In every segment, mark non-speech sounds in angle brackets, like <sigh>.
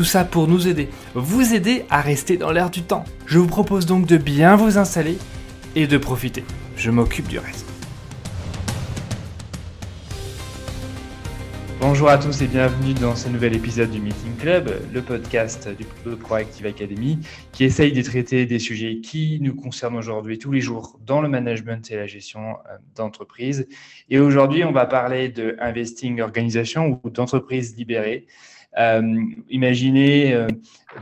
Tout ça pour nous aider, vous aider à rester dans l'air du temps. Je vous propose donc de bien vous installer et de profiter. Je m'occupe du reste. Bonjour à tous et bienvenue dans ce nouvel épisode du Meeting Club, le podcast du Proactive Academy qui essaye de traiter des sujets qui nous concernent aujourd'hui tous les jours dans le management et la gestion euh, d'entreprise. Et aujourd'hui, on va parler de investing organisation ou d'entreprise libérée. Euh, imaginez euh,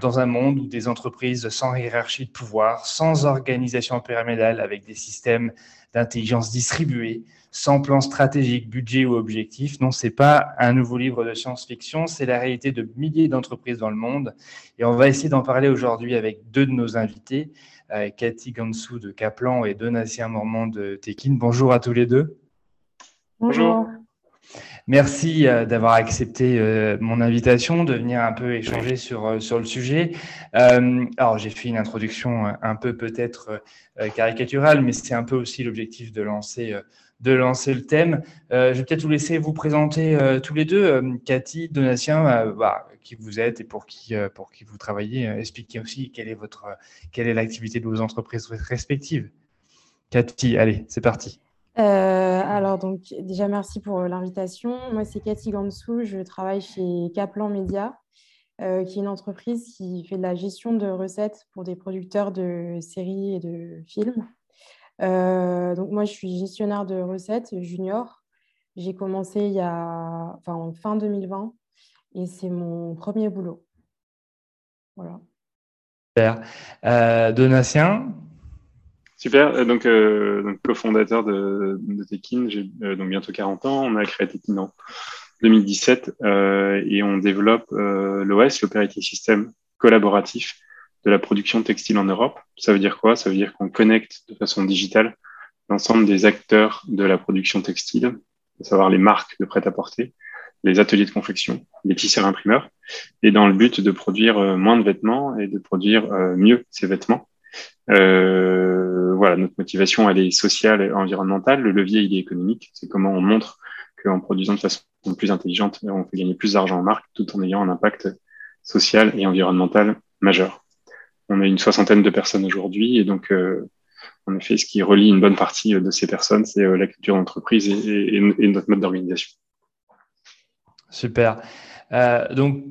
dans un monde où des entreprises sans hiérarchie de pouvoir, sans organisation pyramidale, avec des systèmes d'intelligence distribués, sans plan stratégique, budget ou objectif. Non, c'est pas un nouveau livre de science-fiction, c'est la réalité de milliers d'entreprises dans le monde. Et on va essayer d'en parler aujourd'hui avec deux de nos invités, euh, Cathy Gansou de Kaplan et Donatien Mormand de Tekin. Bonjour à tous les deux. Bonjour. Merci euh, d'avoir accepté euh, mon invitation, de venir un peu échanger sur, euh, sur le sujet. alors, j'ai fait une introduction un peu peut-être caricaturale, mais c'est un peu aussi l'objectif de lancer de lancer le thème. je vais peut-être vous laisser vous présenter tous les deux. Cathy, Donatien, bah, qui vous êtes et pour qui, pour qui vous travaillez. expliquez aussi quelle est, votre, quelle est l'activité de vos entreprises respectives. Cathy, allez, c'est parti. Euh, alors, donc, déjà, merci pour euh, l'invitation. Moi, c'est Cathy Gansou. Je travaille chez Kaplan Media, euh, qui est une entreprise qui fait de la gestion de recettes pour des producteurs de séries et de films. donc, moi, je suis gestionnaire de recettes junior. J'ai commencé il y a, enfin, en fin 2020 et c'est mon premier boulot. Voilà. Super. Donatien, Super. Euh, donc, euh, donc cofondateur de, de Tekin, j'ai euh, donc bientôt 40 ans. On a créé Tekin en 2017 euh, et on développe euh, l'OS, l'Operating System collaboratif de la production textile en Europe. Ça veut dire quoi? Ça veut dire qu'on connecte de façon digitale l'ensemble des acteurs de la production textile, à savoir les marques de prêt-à-porter, les ateliers de confection, les tisseurs imprimeurs, et dans le but de produire moins de vêtements et de produire mieux ces vêtements euh, voilà, notre motivation, elle est sociale et environnementale. Le levier, il est économique. C'est comment on montre qu'en produisant de façon plus intelligente, on peut gagner plus d'argent en marque tout en ayant un impact social et environnemental majeur. On a une soixantaine de personnes aujourd'hui et donc, euh, en effet, ce qui relie une bonne partie de ces personnes, c'est euh, la culture d'entreprise et, notre mode d'organisation. Super. Euh, donc,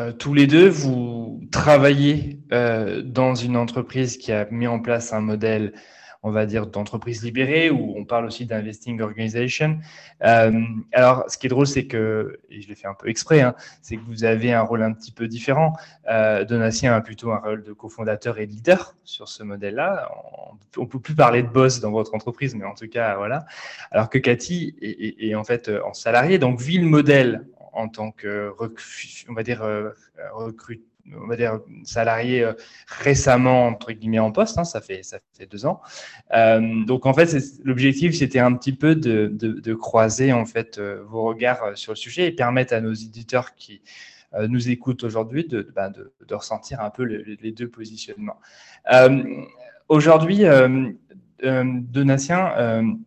euh, tous les deux, vous travaillez euh, dans une entreprise qui a mis en place un modèle, on va dire, d'entreprise libérée, où on parle aussi d'investing organization. Euh, alors, ce qui est drôle, c'est que, et je l'ai fait un peu exprès, hein, c'est que vous avez un rôle un petit peu différent. Donatien a plutôt un rôle de cofondateur et de leader sur ce modèle-là. On ne peut plus parler de boss dans votre entreprise, mais en tout cas, voilà. Alors que Cathy est, en fait en salarié, donc vit le modèle en tant que on va dire euh, recrute on va dire salarié euh, récemment entre guillemets en poste, hein, ça fait ça fait deux ans. Euh, donc en fait, l'objectif c'était un petit peu de, croiser en fait vos regards sur le sujet et permettre à nos éditeurs qui nous écoutent aujourd'hui de, ben, de, de, ressentir un peu les deux positionnements. aujourd'hui, Donatien,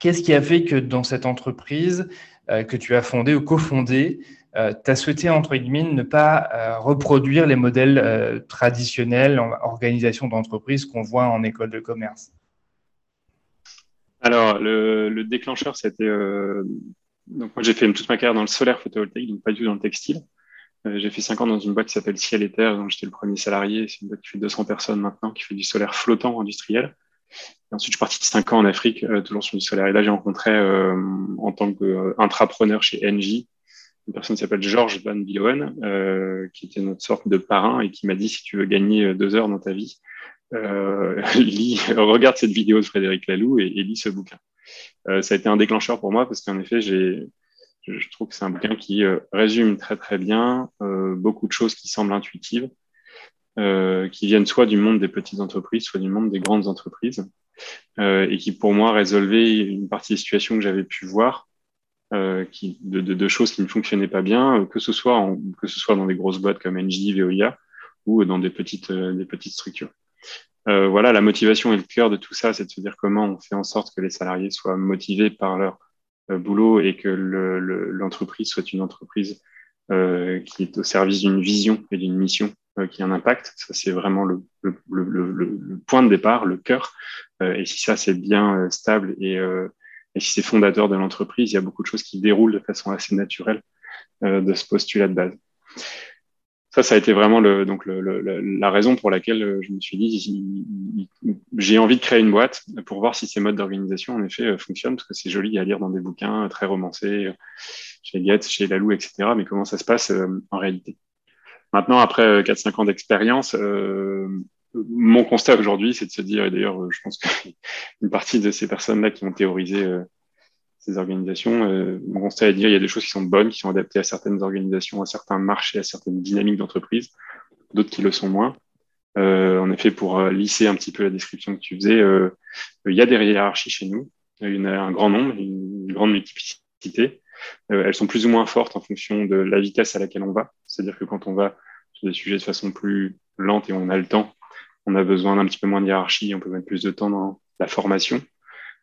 qu'est-ce qui a fait que dans cette entreprise que tu as fondé ou cofondé, euh, tu as souhaité, entre guillemets, ne pas euh, reproduire les modèles traditionnels en organisation d'entreprise qu'on voit en école de commerce Alors, le, déclencheur, c'était. donc, moi, j'ai fait toute ma carrière dans le solaire photovoltaïque, donc pas du tout dans le textile. j'ai fait cinq ans dans une boîte qui s'appelle Ciel et Terre, dont j'étais le premier salarié. C'est une boîte qui fait 200 personnes maintenant, qui fait du solaire flottant industriel ensuite, je suis parti cinq ans en Afrique, euh, toujours sur du solaire. Et là, j'ai rencontré, euh, en tant qu'intrapreneur chez Engie, une personne qui s'appelle Georges Van Billoen, euh, qui était notre sorte de parrain et qui m'a dit, si tu veux gagner deux heures dans ta vie, <laughs> lis, regarde cette vidéo de Frédéric Laloux et, lis ce bouquin. ça a été un déclencheur pour moi parce qu'en effet, j'ai, je trouve que c'est un bouquin qui résume très très bien beaucoup de choses qui semblent intuitives qui viennent soit du monde des petites entreprises, soit du monde des grandes entreprises, et qui pour moi résolvaient une partie des situations que j'avais pu voir, qui, de, choses qui ne fonctionnaient pas bien, que ce soit en, que ce soit dans des grosses boîtes comme NJ, VOIA, ou dans des petites, structures. Euh, voilà, la motivation et le cœur de tout ça, c'est de se dire comment on fait en sorte que les salariés soient motivés par leur euh, boulot et que l'entreprise soit une entreprise euh, qui est au service d'une vision et d'une mission qui a un impact. Ça, c'est vraiment le, point de départ, le cœur. Et si ça, c'est bien stable et, et si c'est fondateur de l'entreprise, il y a beaucoup de choses qui déroulent de façon assez naturelle de ce postulat de base ça, ça a été vraiment donc la raison pour laquelle euh, je me suis dit, j'ai envie de créer une boîte pour voir si ces modes d'organisation, en effet, euh, fonctionnent, parce que c'est joli à lire dans des bouquins euh, très romancés, chez Goethe, chez Lalou, etc. Mais comment ça se passe en réalité? Maintenant, après 4-5 ans d'expérience, mon constat aujourd'hui, c'est de se dire, et d'ailleurs, je pense qu'une <laughs> partie de ces personnes-là qui ont théorisé ces organisations. Euh, on constate à dire il y a des choses qui sont bonnes, qui sont adaptées à certaines organisations, à certains marchés, à certaines dynamiques d'entreprise, d'autres qui le sont moins. Euh, en effet, pour euh, lisser un petit peu la description que tu faisais, euh, il y a des hiérarchies chez nous. Un grand nombre, une grande multiplicité. Euh, elles sont plus ou moins fortes en fonction de la vitesse à laquelle on va. C'est-à-dire que quand on va sur des sujets de façon plus lente et on a le temps, on a besoin d'un petit peu moins de hiérarchie, on peut mettre plus de temps dans la formation.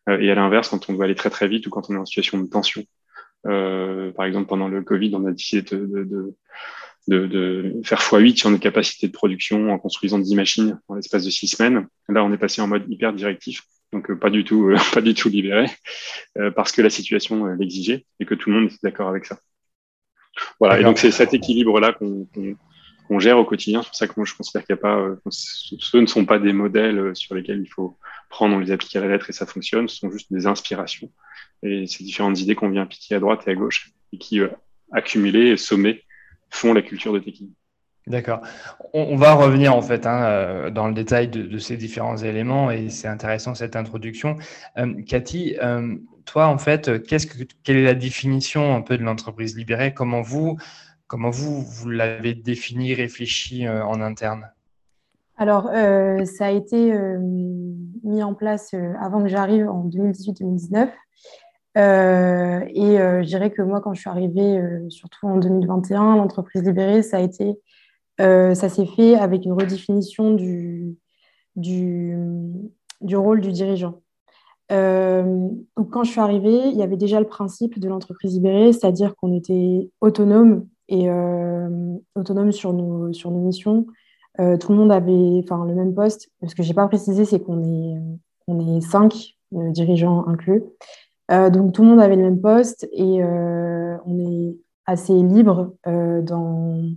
Euh, et à l'inverse, quand on doit aller très très vite ou quand on est en situation de tension. Euh, par exemple, pendant le Covid, on a décidé de, de, de, de faire x8 sur nos capacités de production en construisant 10 machines en l'espace de 6 semaines. Là, on est passé en mode hyper directif, donc euh, pas du tout, <laughs> pas du tout libéré, parce que la situation l'exigeait et que tout le monde était d'accord avec ça. Voilà, et donc c'est cet équilibre-là qu'on qu'on gère au quotidien. C'est pour ça que moi, je considère qu'il n'y a pas, euh, ce ne sont pas des modèles euh, sur lesquels il faut prendre, on les applique à la lettre et ça fonctionne. Ce sont juste des inspirations. Et ces différentes idées qu'on vient piquer à droite et à gauche et qui, euh, accumulées et sommées, font la culture de Tekin. D'accord. On, va revenir en fait hein, dans le détail de, ces différents éléments et c'est intéressant cette introduction. Cathy, toi en fait, qu'est-ce que, quelle est la définition un peu de l'entreprise libérée Comment vous, Comment vous, vous l'avez défini, réfléchi euh, en interne? Alors, euh, ça a été euh, mis en place avant que j'arrive en 2018-2019. et je dirais que moi, quand je suis arrivée, surtout en 2021, l'entreprise libérée, ça a été, ça s'est fait avec une redéfinition du, du, du rôle du dirigeant. quand je suis arrivée, il y avait déjà le principe de l'entreprise libérée, c'est-à-dire qu'on était autonome et euh, autonome sur nos, sur nos missions. Euh, tout le monde avait le même poste. Ce que je n'ai pas précisé, c'est qu'on est, on est cinq euh, dirigeants inclus. donc tout le monde avait le même poste et on est assez libre dans,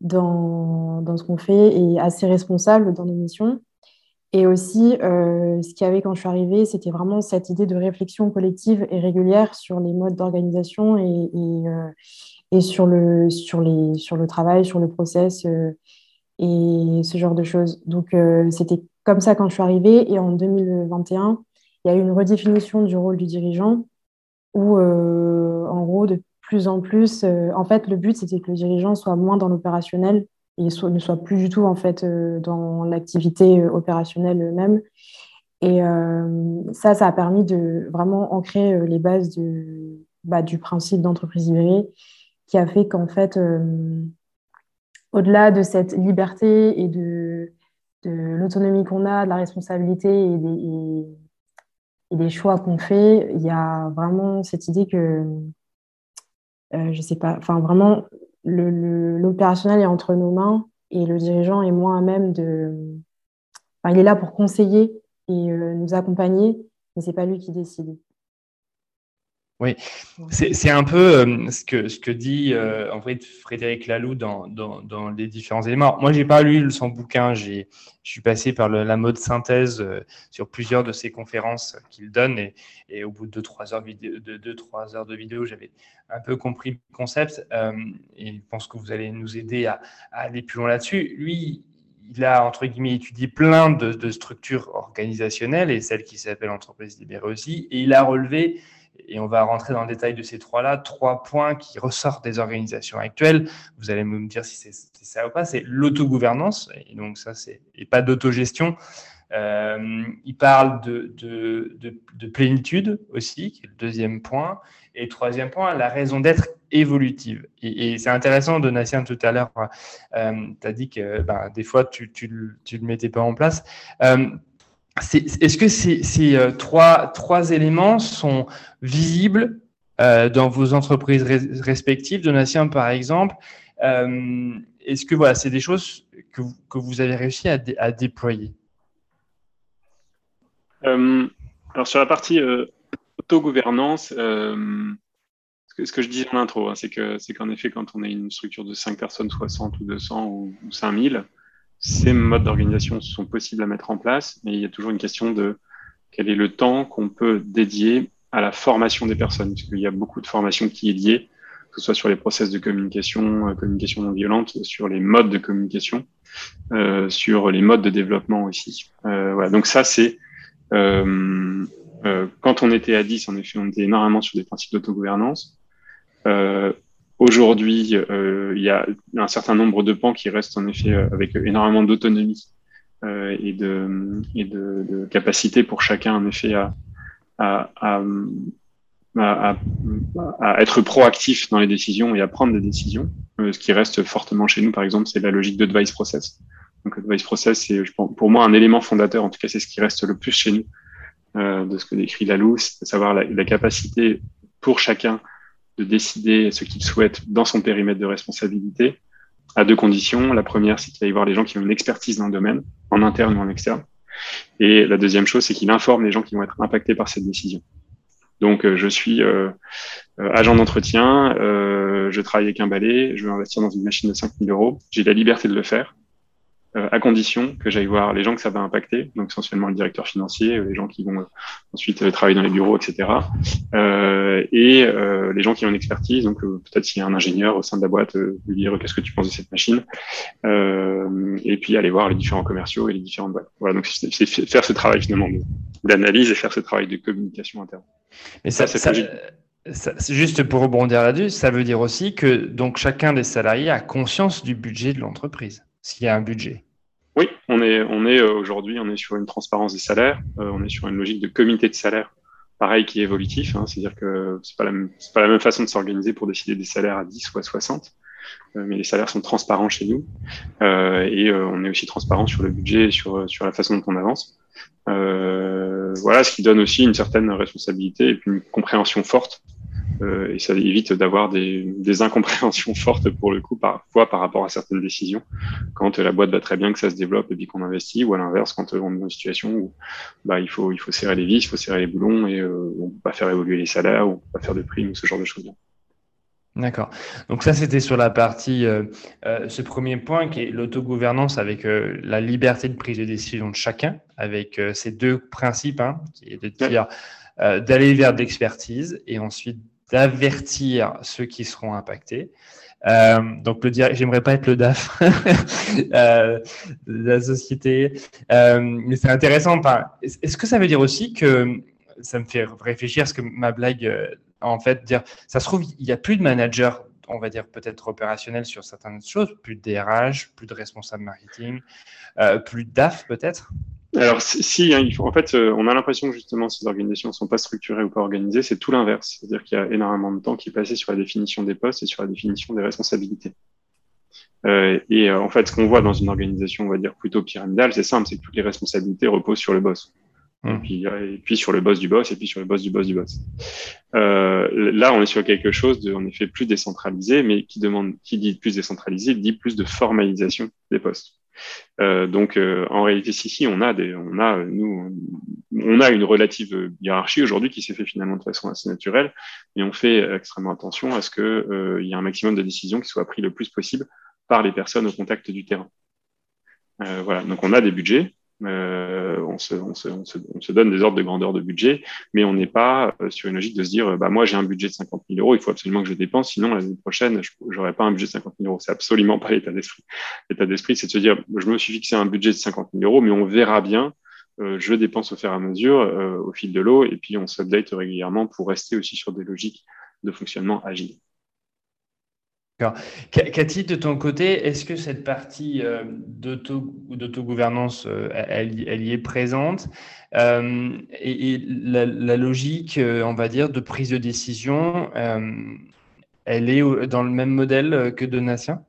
dans, dans, ce qu'on fait et assez responsable dans nos missions. Et aussi, ce qu'il y avait quand je suis arrivée, c'était vraiment cette idée de réflexion collective et régulière sur les modes d'organisation et, sur le, sur, les, sur le travail, sur le process euh, et ce genre de choses. Donc, euh, c'était comme ça quand je suis arrivée. Et en 2021, il y a eu une redéfinition du rôle du dirigeant où, euh, en gros, de plus en plus, en fait, le but, c'était que le dirigeant soit moins dans l'opérationnel et ne soit plus du tout, en fait, dans l'activité opérationnelle même. Et ça, ça a permis de vraiment ancrer les bases de, bah, du principe d'entreprise libérée qui a fait qu'en fait, euh, au-delà de cette liberté et de, l'autonomie qu'on a, de la responsabilité et des, choix qu'on fait, il y a vraiment cette idée que, euh, je sais pas, enfin vraiment, l'opérationnel est entre nos mains et le dirigeant est moins à même de. Il est là pour conseiller et euh, nous accompagner, mais c'est pas lui qui décide. Oui, c'est un peu euh, ce, que, ce que dit euh, en fait Frédéric Laloux dans, dans, dans, les différents éléments. moi, j'ai pas lu son bouquin, je suis passé par la mode synthèse euh, sur plusieurs de ses conférences qu'il donne. Et, et, au bout de 2-3 heures, de, deux, trois heures de vidéo, j'avais un peu compris le concept. Et je pense que vous allez nous aider à, à aller plus loin là-dessus. Lui, il a, entre guillemets, étudié plein de, de structures organisationnelles et celle qui s'appelle entreprise libérée aussi, et il a relevé et on va rentrer dans le détail de ces trois-là, trois points qui ressortent des organisations actuelles. Vous allez me dire si c'est ça ou pas. C'est l'autogouvernance, et donc ça, c'est et pas d'autogestion. Euh, il parle de, de, de, plénitude aussi, qui est le deuxième point. Et troisième point, la raison d'être évolutive. Et, c'est intéressant, Donatien, tout à l'heure, euh, tu as dit que ben, des fois, tu ne le mettais pas en place. Euh, est-ce que ces, euh, trois, éléments sont visibles euh, dans vos entreprises respectives, Donatien par exemple euh, Est-ce que voilà, c'est des choses que vous, avez réussi à, déployer? Alors sur la partie autogouvernance, ce que, ce, que, je disais en intro, hein, c'est qu'en effet, quand on a une structure de 5 personnes, 60 ou 200 ou, ou 5000, ces modes d'organisation sont possibles à mettre en place, mais il y a toujours une question de quel est le temps qu'on peut dédier à la formation des personnes, puisqu'il y a beaucoup de formation qui est liée, que ce soit sur les process de communication, euh, communication non violente, sur les modes de communication, euh, sur les modes de développement aussi. Euh, voilà. Donc ça, c'est euh, euh quand on était à 10, en effet, on était énormément sur des principes d'autogouvernance. Euh, Aujourd'hui, euh, il y a un certain nombre de pans qui restent en effet euh, avec énormément d'autonomie euh, et, de, et de, de, capacité pour chacun en effet à, à, à, à, à être proactif dans les décisions et à prendre des décisions. Euh, ce qui reste fortement chez nous, par exemple, c'est la logique de device process. Donc, device process, c'est pour moi un élément fondateur. En tout cas, c'est ce qui reste le plus chez nous euh, de ce que décrit Lalou, c'est savoir la, la, capacité pour chacun de décider ce qu'il souhaite dans son périmètre de responsabilité à deux conditions. La première, c'est qu'il va y voir les gens qui ont une expertise dans le domaine, en interne ou en externe. Et la deuxième chose, c'est qu'il informe les gens qui vont être impactés par cette décision. Donc, euh, je suis euh, euh, agent d'entretien, je travaille avec un balai, je veux investir dans une machine de 5000 euros. J'ai la liberté de le faire. Euh, à condition que j'aille voir les gens que ça va impacter, donc essentiellement le directeur financier, euh, les gens qui vont euh, ensuite travailler dans les bureaux, etc. Euh, et euh, les gens qui ont une expertise, donc peut-être s'il y a un ingénieur au sein de la boîte, lui dire qu'est-ce que tu penses de cette machine, et puis aller voir les différents commerciaux et les différentes boîtes. Voilà, donc c'est faire ce travail finalement d'analyse et faire ce travail de communication interne. Mais ça, ça, ça juste pour rebondir là-dessus, ça veut dire aussi que donc chacun des salariés a conscience du budget de l'entreprise s'il y a un budget Oui, on est, euh, aujourd'hui, on est sur une transparence des salaires, euh, on est sur une logique de comité de salaire, pareil qui est évolutif, hein, c'est-à-dire que c'est pas la même, pas la même façon de s'organiser pour décider des salaires à 10 ou à 60, euh, mais les salaires sont transparents chez nous et on est aussi transparent sur le budget et sur, la façon dont on avance. voilà, ce qui donne aussi une certaine responsabilité et une compréhension forte euh, et ça évite d'avoir des, des, incompréhensions <laughs> fortes pour le coup parfois par rapport à certaines décisions quand la boîte va très bien que ça se développe et puis qu'on investit ou à l'inverse quand on est dans une situation où bah, il faut il faut serrer les vis, il faut serrer les boulons et euh, on peut pas faire évoluer les salaires ou on peut pas faire de primes ou ce genre de choses. D'accord. Donc ça, c'était sur la partie, euh, euh, ce premier point qui est l'autogouvernance avec euh, la liberté de prise de décision de chacun, avec euh, ces deux principes, hein, qui est de dire d'aller vers de l'expertise et ensuite d'avertir ceux qui seront impactés. Euh, donc le j'aimerais pas être le DAF <laughs> euh, de la société, euh, mais c'est intéressant. Est-ce que ça veut dire aussi que ça me fait réfléchir à ce que ma blague, en fait, dire, ça se trouve, il n'y a plus de manager, on va dire peut-être opérationnel sur certaines choses, plus de DRH, plus de responsable marketing, plus de DAF peut-être? Alors, si, hein, en fait, euh, on a l'impression que justement ces organisations ne sont pas structurées ou pas organisées, c'est tout l'inverse. C'est-à-dire qu'il y a énormément de temps qui est passé sur la définition des postes et sur la définition des responsabilités. Euh, et euh, en fait, ce qu'on voit dans une organisation, on va dire plutôt pyramidale, c'est simple, c'est que toutes les responsabilités reposent sur le boss. Et, mmh. puis, et puis sur le boss du boss, et puis sur le boss du boss du boss. là, on est sur quelque chose de, en effet, plus décentralisé, mais qui demande, qui dit plus décentralisé, dit plus de formalisation des postes. Euh, donc, euh, en réalité, si, si, on a des, on a, nous, on a une relative hiérarchie aujourd'hui qui s'est fait finalement de façon assez naturelle, et on fait extrêmement attention à ce que euh, y ait un maximum de décisions qui soient prises le plus possible par les personnes au contact du terrain. Euh, voilà. Donc, on a des budgets, euh, on, se, on, se, on, se, on, se, donne des ordres de grandeur de budget, mais on n'est pas euh, sur une logique de se dire, bah, moi j'ai un budget de 50 000 euros, il faut absolument que je dépense, sinon l'année prochaine, je n'aurai pas un budget de 50 000 euros. C'est absolument pas l'état d'esprit. L'état d'esprit, c'est de se dire, je me suis fixé un budget de 50 000 euros, mais on verra bien je dépense au fur et à mesure, au fil de l'eau, et puis on s'update régulièrement pour rester aussi sur des logiques de fonctionnement agile. Cathy, de ton côté, est-ce que cette partie euh, d'autogouvernance, euh, elle, y est présente euh, et, la, logique, on va dire, de prise de décision, elle est dans le même modèle que Donatien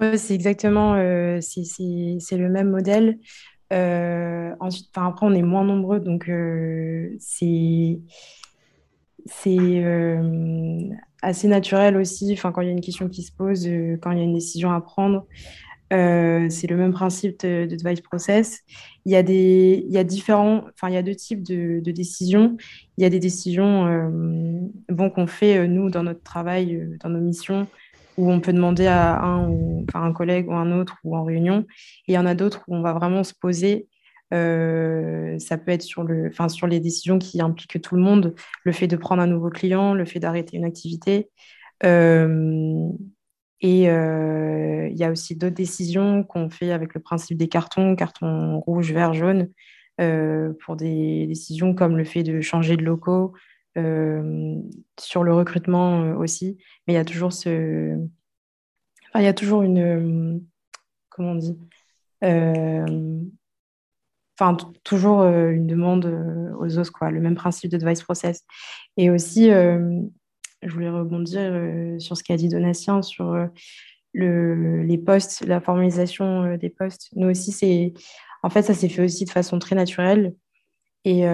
Oui, c'est exactement, c'est le même modèle. ensuite, après, on est moins nombreux, donc c'est c'est assez naturel aussi. Enfin, quand il y a une question qui se pose, euh, quand il y a une décision à prendre, euh, c'est le même principe de, device process. Il y a des, il y a différents, enfin, il y a deux types de, décisions. Il y a des décisions euh, bon, qu'on fait nous dans notre travail, dans nos missions, où on peut demander à un, enfin, un collègue ou un autre ou en réunion. Et il y en a d'autres où on va vraiment se poser euh, ça peut être sur, le, enfin, sur les décisions qui impliquent tout le monde, le fait de prendre un nouveau client, le fait d'arrêter une activité. Euh, et euh, il y a aussi d'autres décisions qu'on fait avec le principe des cartons, cartons rouge, vert, jaune, pour des décisions comme le fait de changer de locaux, sur le recrutement aussi. Mais il y a toujours ce... Il y a toujours une... comment on dit enfin toujours euh, une demande euh, aux os, quoi, le même principe de device process. Et aussi, euh, je voulais rebondir sur ce qu'a dit Donatien sur le, les postes, la formalisation des postes. Nous aussi, c'est en fait, ça s'est fait aussi de façon très naturelle. Et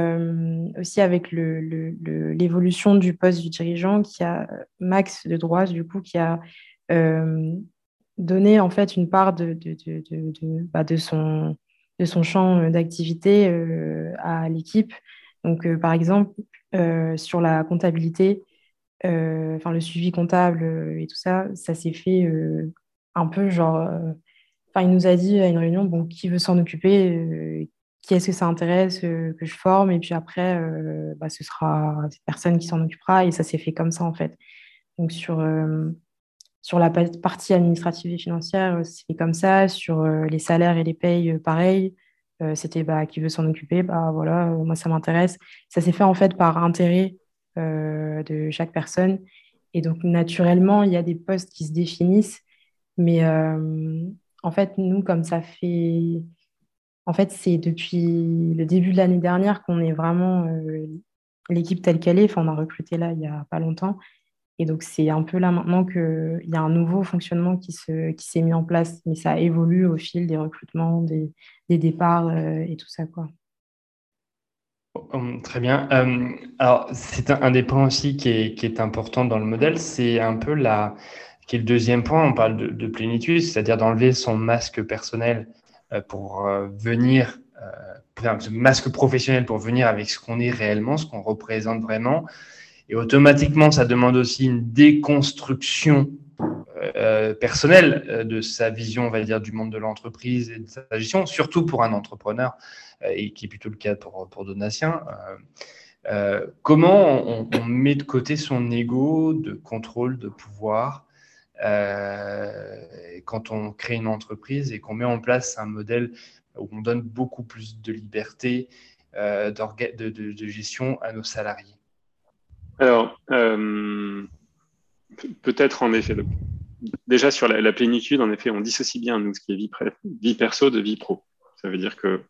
aussi avec l'évolution du poste du dirigeant qui a max de droits, du coup, qui a donné en fait une part de bah, son de son champ euh, d'activité euh, à l'équipe. Donc, euh, par exemple, sur la comptabilité, enfin le suivi comptable et tout ça, ça s'est fait un peu genre. Enfin, il nous a dit à une réunion, bon, qui veut s'en occuper, qui est-ce que ça intéresse que je forme, et puis après, bah, ce sera cette personne qui s'en occupera, et ça s'est fait comme ça en fait. Donc sur sur la partie administrative et financière, euh, c'est comme ça. Sur euh, les salaires et les payes, euh, pareil. C'était bah, qui veut s'en occuper, bah, voilà, moi ça m'intéresse. Ça s'est fait en fait par intérêt de chaque personne. Et donc naturellement, il y a des postes qui se définissent. Mais en fait, nous, comme ça fait... En fait, c'est depuis le début de l'année dernière qu'on est vraiment l'équipe telle qu'elle est. Enfin, on a recruté là il n'y a pas longtemps. Et donc, c'est un peu là maintenant qu'il y a un nouveau fonctionnement qui s'est qui mis en place, mais ça évolue au fil des recrutements, des, des départs euh, et tout ça. Quoi. Hum, très bien. Euh, alors, c'est un, des points aussi qui est, qui est important dans le modèle, c'est un peu la, qui est le deuxième point, on parle de, de plénitude, c'est-à-dire d'enlever son masque personnel euh, pour venir, ce masque professionnel pour venir avec ce qu'on est réellement, ce qu'on représente vraiment, et automatiquement, ça demande aussi une déconstruction euh, personnelle euh, de sa vision, on va dire, du monde de l'entreprise et de sa gestion, surtout pour un entrepreneur, euh, et qui est plutôt le cas pour, pour Donatien. comment on, met de côté son ego de contrôle, de pouvoir quand on crée une entreprise et qu'on met en place un modèle où on donne beaucoup plus de liberté de gestion à nos salariés? Alors, euh, peut-être en effet. déjà sur la, plénitude, en effet, on dissocie bien nous ce qui est vie, perso de vie pro. Ça veut dire que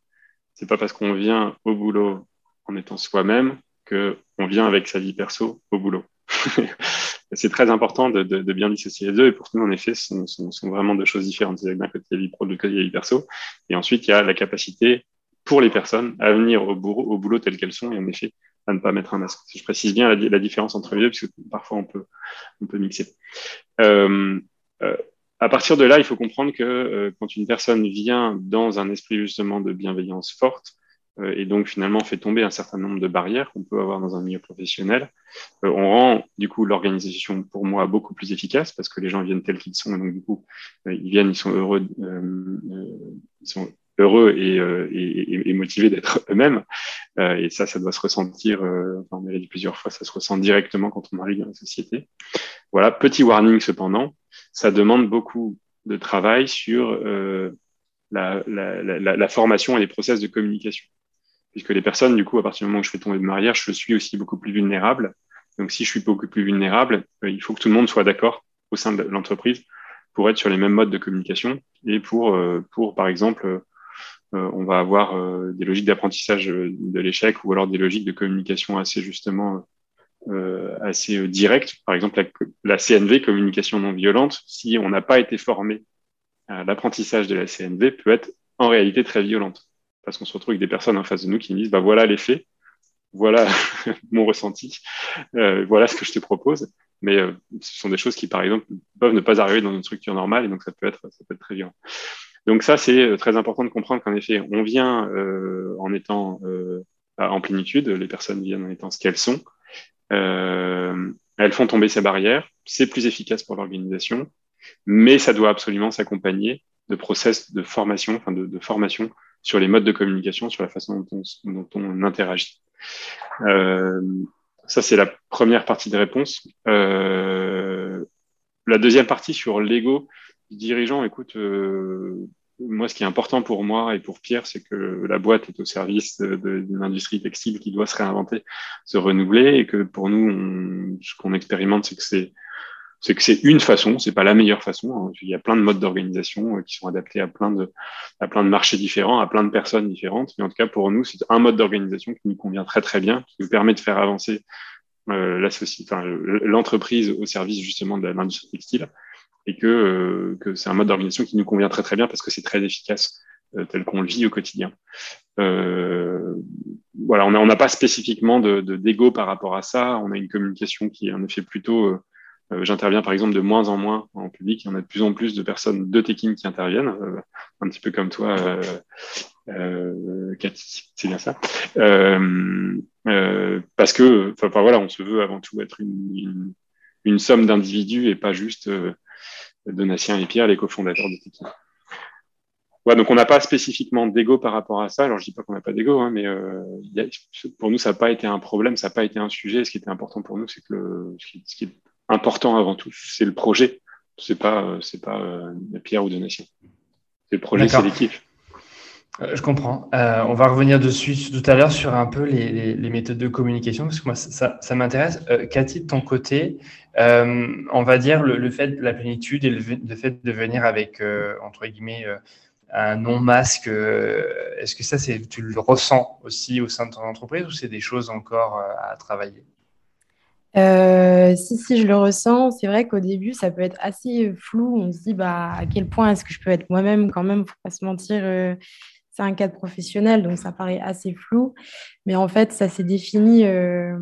c'est pas parce qu'on vient au boulot en étant soi-même que on vient avec sa vie perso au boulot. <laughs> c'est très important de, bien dissocier les deux. Et pour nous, en effet, ce sont, vraiment deux choses différentes. D'un côté, la vie pro, de côté, la vie perso. Et ensuite, il y a la capacité pour les personnes à venir au, boulot, au boulot tel qu'elles sont et en effet à ne pas mettre un masque. Je précise bien la, différence entre les deux, puisque parfois on peut, on peut mixer. Euh, euh, à partir de là, il faut comprendre que euh, quand une personne vient dans un esprit justement de bienveillance forte, et donc finalement fait tomber un certain nombre de barrières qu'on peut avoir dans un milieu professionnel, on rend du coup l'organisation pour moi beaucoup plus efficace parce que les gens viennent tels qu'ils sont et donc du coup ils viennent, ils sont heureux, ils sont heureux et, euh, et, et motivés d'être <laughs> eux-mêmes. Euh, et ça, ça doit se ressentir, euh, enfin, on l'a dit plusieurs fois, ça se ressent directement quand on arrive dans la société. Voilà, petit warning cependant, ça demande beaucoup de travail sur la, la, la, la, formation et les process de communication. puisque les personnes, du coup, à partir du moment où je fais tomber de barrière, je suis aussi beaucoup plus vulnérable. Donc, si je suis beaucoup plus vulnérable, euh, il faut que tout le monde soit d'accord au sein de l'entreprise pour être sur les mêmes modes de communication et pour, euh, pour par exemple, on va avoir des logiques d'apprentissage de l'échec ou alors des logiques de communication assez justement assez directes. Par exemple, la, CNV, communication non violente, si on n'a pas été formé l'apprentissage de la CNV, peut être en réalité très violente parce qu'on se retrouve avec des personnes en face de nous qui nous disent bah voilà les faits, voilà <laughs> mon ressenti, euh, voilà ce que je te propose. Mais euh, ce sont des choses qui, par exemple, peuvent ne pas arriver dans une structure normale et donc ça peut être, ça peut être très violent. Donc ça, c'est euh, très important de comprendre qu'en effet, on vient en étant en plénitude, les personnes viennent en étant ce qu'elles sont. elles font tomber ces barrières, c'est plus efficace pour l'organisation, mais ça doit absolument s'accompagner de process de formation, enfin de, formation sur les modes de communication, sur la façon dont on, interagit. Euh, ça, c'est la première partie de réponse. Euh, la deuxième partie sur l'ego dirigeant, écoute, euh, moi, ce qui est important pour moi et pour Pierre, c'est que la boîte est au service d'une industrie textile qui doit se réinventer, se renouveler, et que pour nous, ce qu'on expérimente, c'est que c'est c'est que c'est une façon, c'est pas la meilleure façon. Hein. Il y a plein de modes d'organisation euh, qui sont adaptés à plein de à plein de marchés différents, à plein de personnes différentes. Mais en tout cas, pour nous, c'est un mode d'organisation qui nous convient très très bien, qui nous permet de faire avancer euh, l'entreprise au service justement de l'industrie textile, et que euh, que c'est un mode d'organisation qui nous convient très très bien parce que c'est très efficace euh, tel qu'on le vit au quotidien. Euh, voilà, on n'a pas spécifiquement de d'ego par rapport à ça. On a une communication qui est en effet plutôt j'interviens par exemple de moins en moins en public. Il y en a de plus en plus de personnes de Tekin qui interviennent, un petit peu comme toi, Cathy, c'est bien ça. parce que, enfin voilà, on se veut avant tout être une, somme d'individus et pas juste Donatien et Pierre, les cofondateurs de Tekin. Ouais, donc on n'a pas spécifiquement d'ego par rapport à ça. Alors je dis pas qu'on n'a pas d'ego, hein, mais pour nous ça n'a pas été un problème, ça n'a pas été un sujet. Ce qui était important pour nous, c'est que le, ce, qui, est important avant tout. C'est le projet. C'est pas, c'est pas euh, Pierre ou Donatien. C'est le projet, c'est l'équipe. Euh, je comprends. Euh, on va revenir dessus tout à l'heure sur un peu les, méthodes de communication, parce que moi, ça, m'intéresse. Euh, Cathy, de ton côté, on va dire le, fait de la plénitude et le, fait de venir avec, entre guillemets, un non-masque, est-ce que ça, c'est, tu le ressens aussi au sein de ton entreprise ou c'est des choses encore à travailler? Si, si, je le ressens. C'est vrai qu'au début, ça peut être assez flou. On se dit bah, à quel point est-ce que je peux être moi-même quand même, faut pas se mentir. C'est un cadre professionnel, donc ça paraît assez flou. Mais en fait, ça s'est défini. Euh,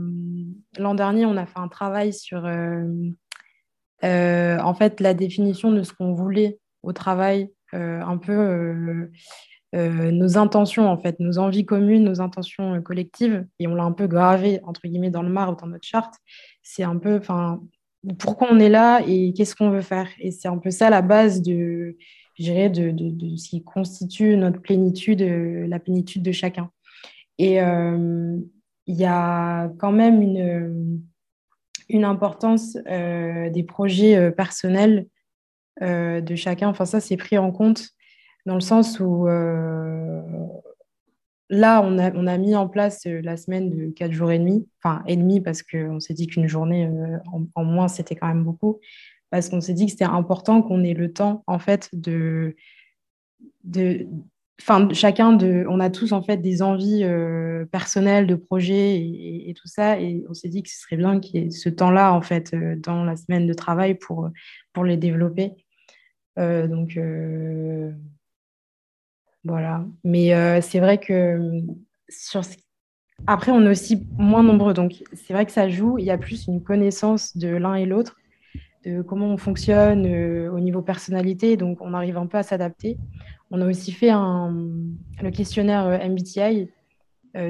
l'an dernier, on a fait un travail sur en fait, la définition de ce qu'on voulait au travail, un peu euh, nos intentions, en fait, nos envies communes, nos intentions euh, collectives, et on l'a un peu gravé, entre guillemets, dans le marbre, dans notre charte. C'est un peu, pourquoi on est là et qu'est-ce qu'on veut faire? Et c'est un peu ça la base de, je dirais, de, de, ce qui constitue notre plénitude, euh, la plénitude de chacun. Et il y a quand même une, une importance des projets personnels de chacun. Enfin, ça, c'est pris en compte dans le sens où euh, là, on a, on a, mis en place euh, la semaine de 4 jours et demi, enfin et demi parce qu'on s'est dit qu'une journée euh, en, moins, c'était quand même beaucoup, parce qu'on s'est dit que c'était important qu'on ait le temps, en fait, de... de Enfin, chacun de, on a tous en fait des envies personnelles de projets et, tout ça, et on s'est dit que ce serait bien qu'il y ait ce temps-là en fait dans la semaine de travail pour pour les développer. donc voilà. Mais euh, c'est vrai que après, on est aussi moins nombreux. Donc, c'est vrai que ça joue. Il y a plus une connaissance de l'un et l'autre, comment on fonctionne euh, au niveau personnalité. Donc, on arrive un peu à s'adapter. On a aussi fait un, le questionnaire euh, MBTI.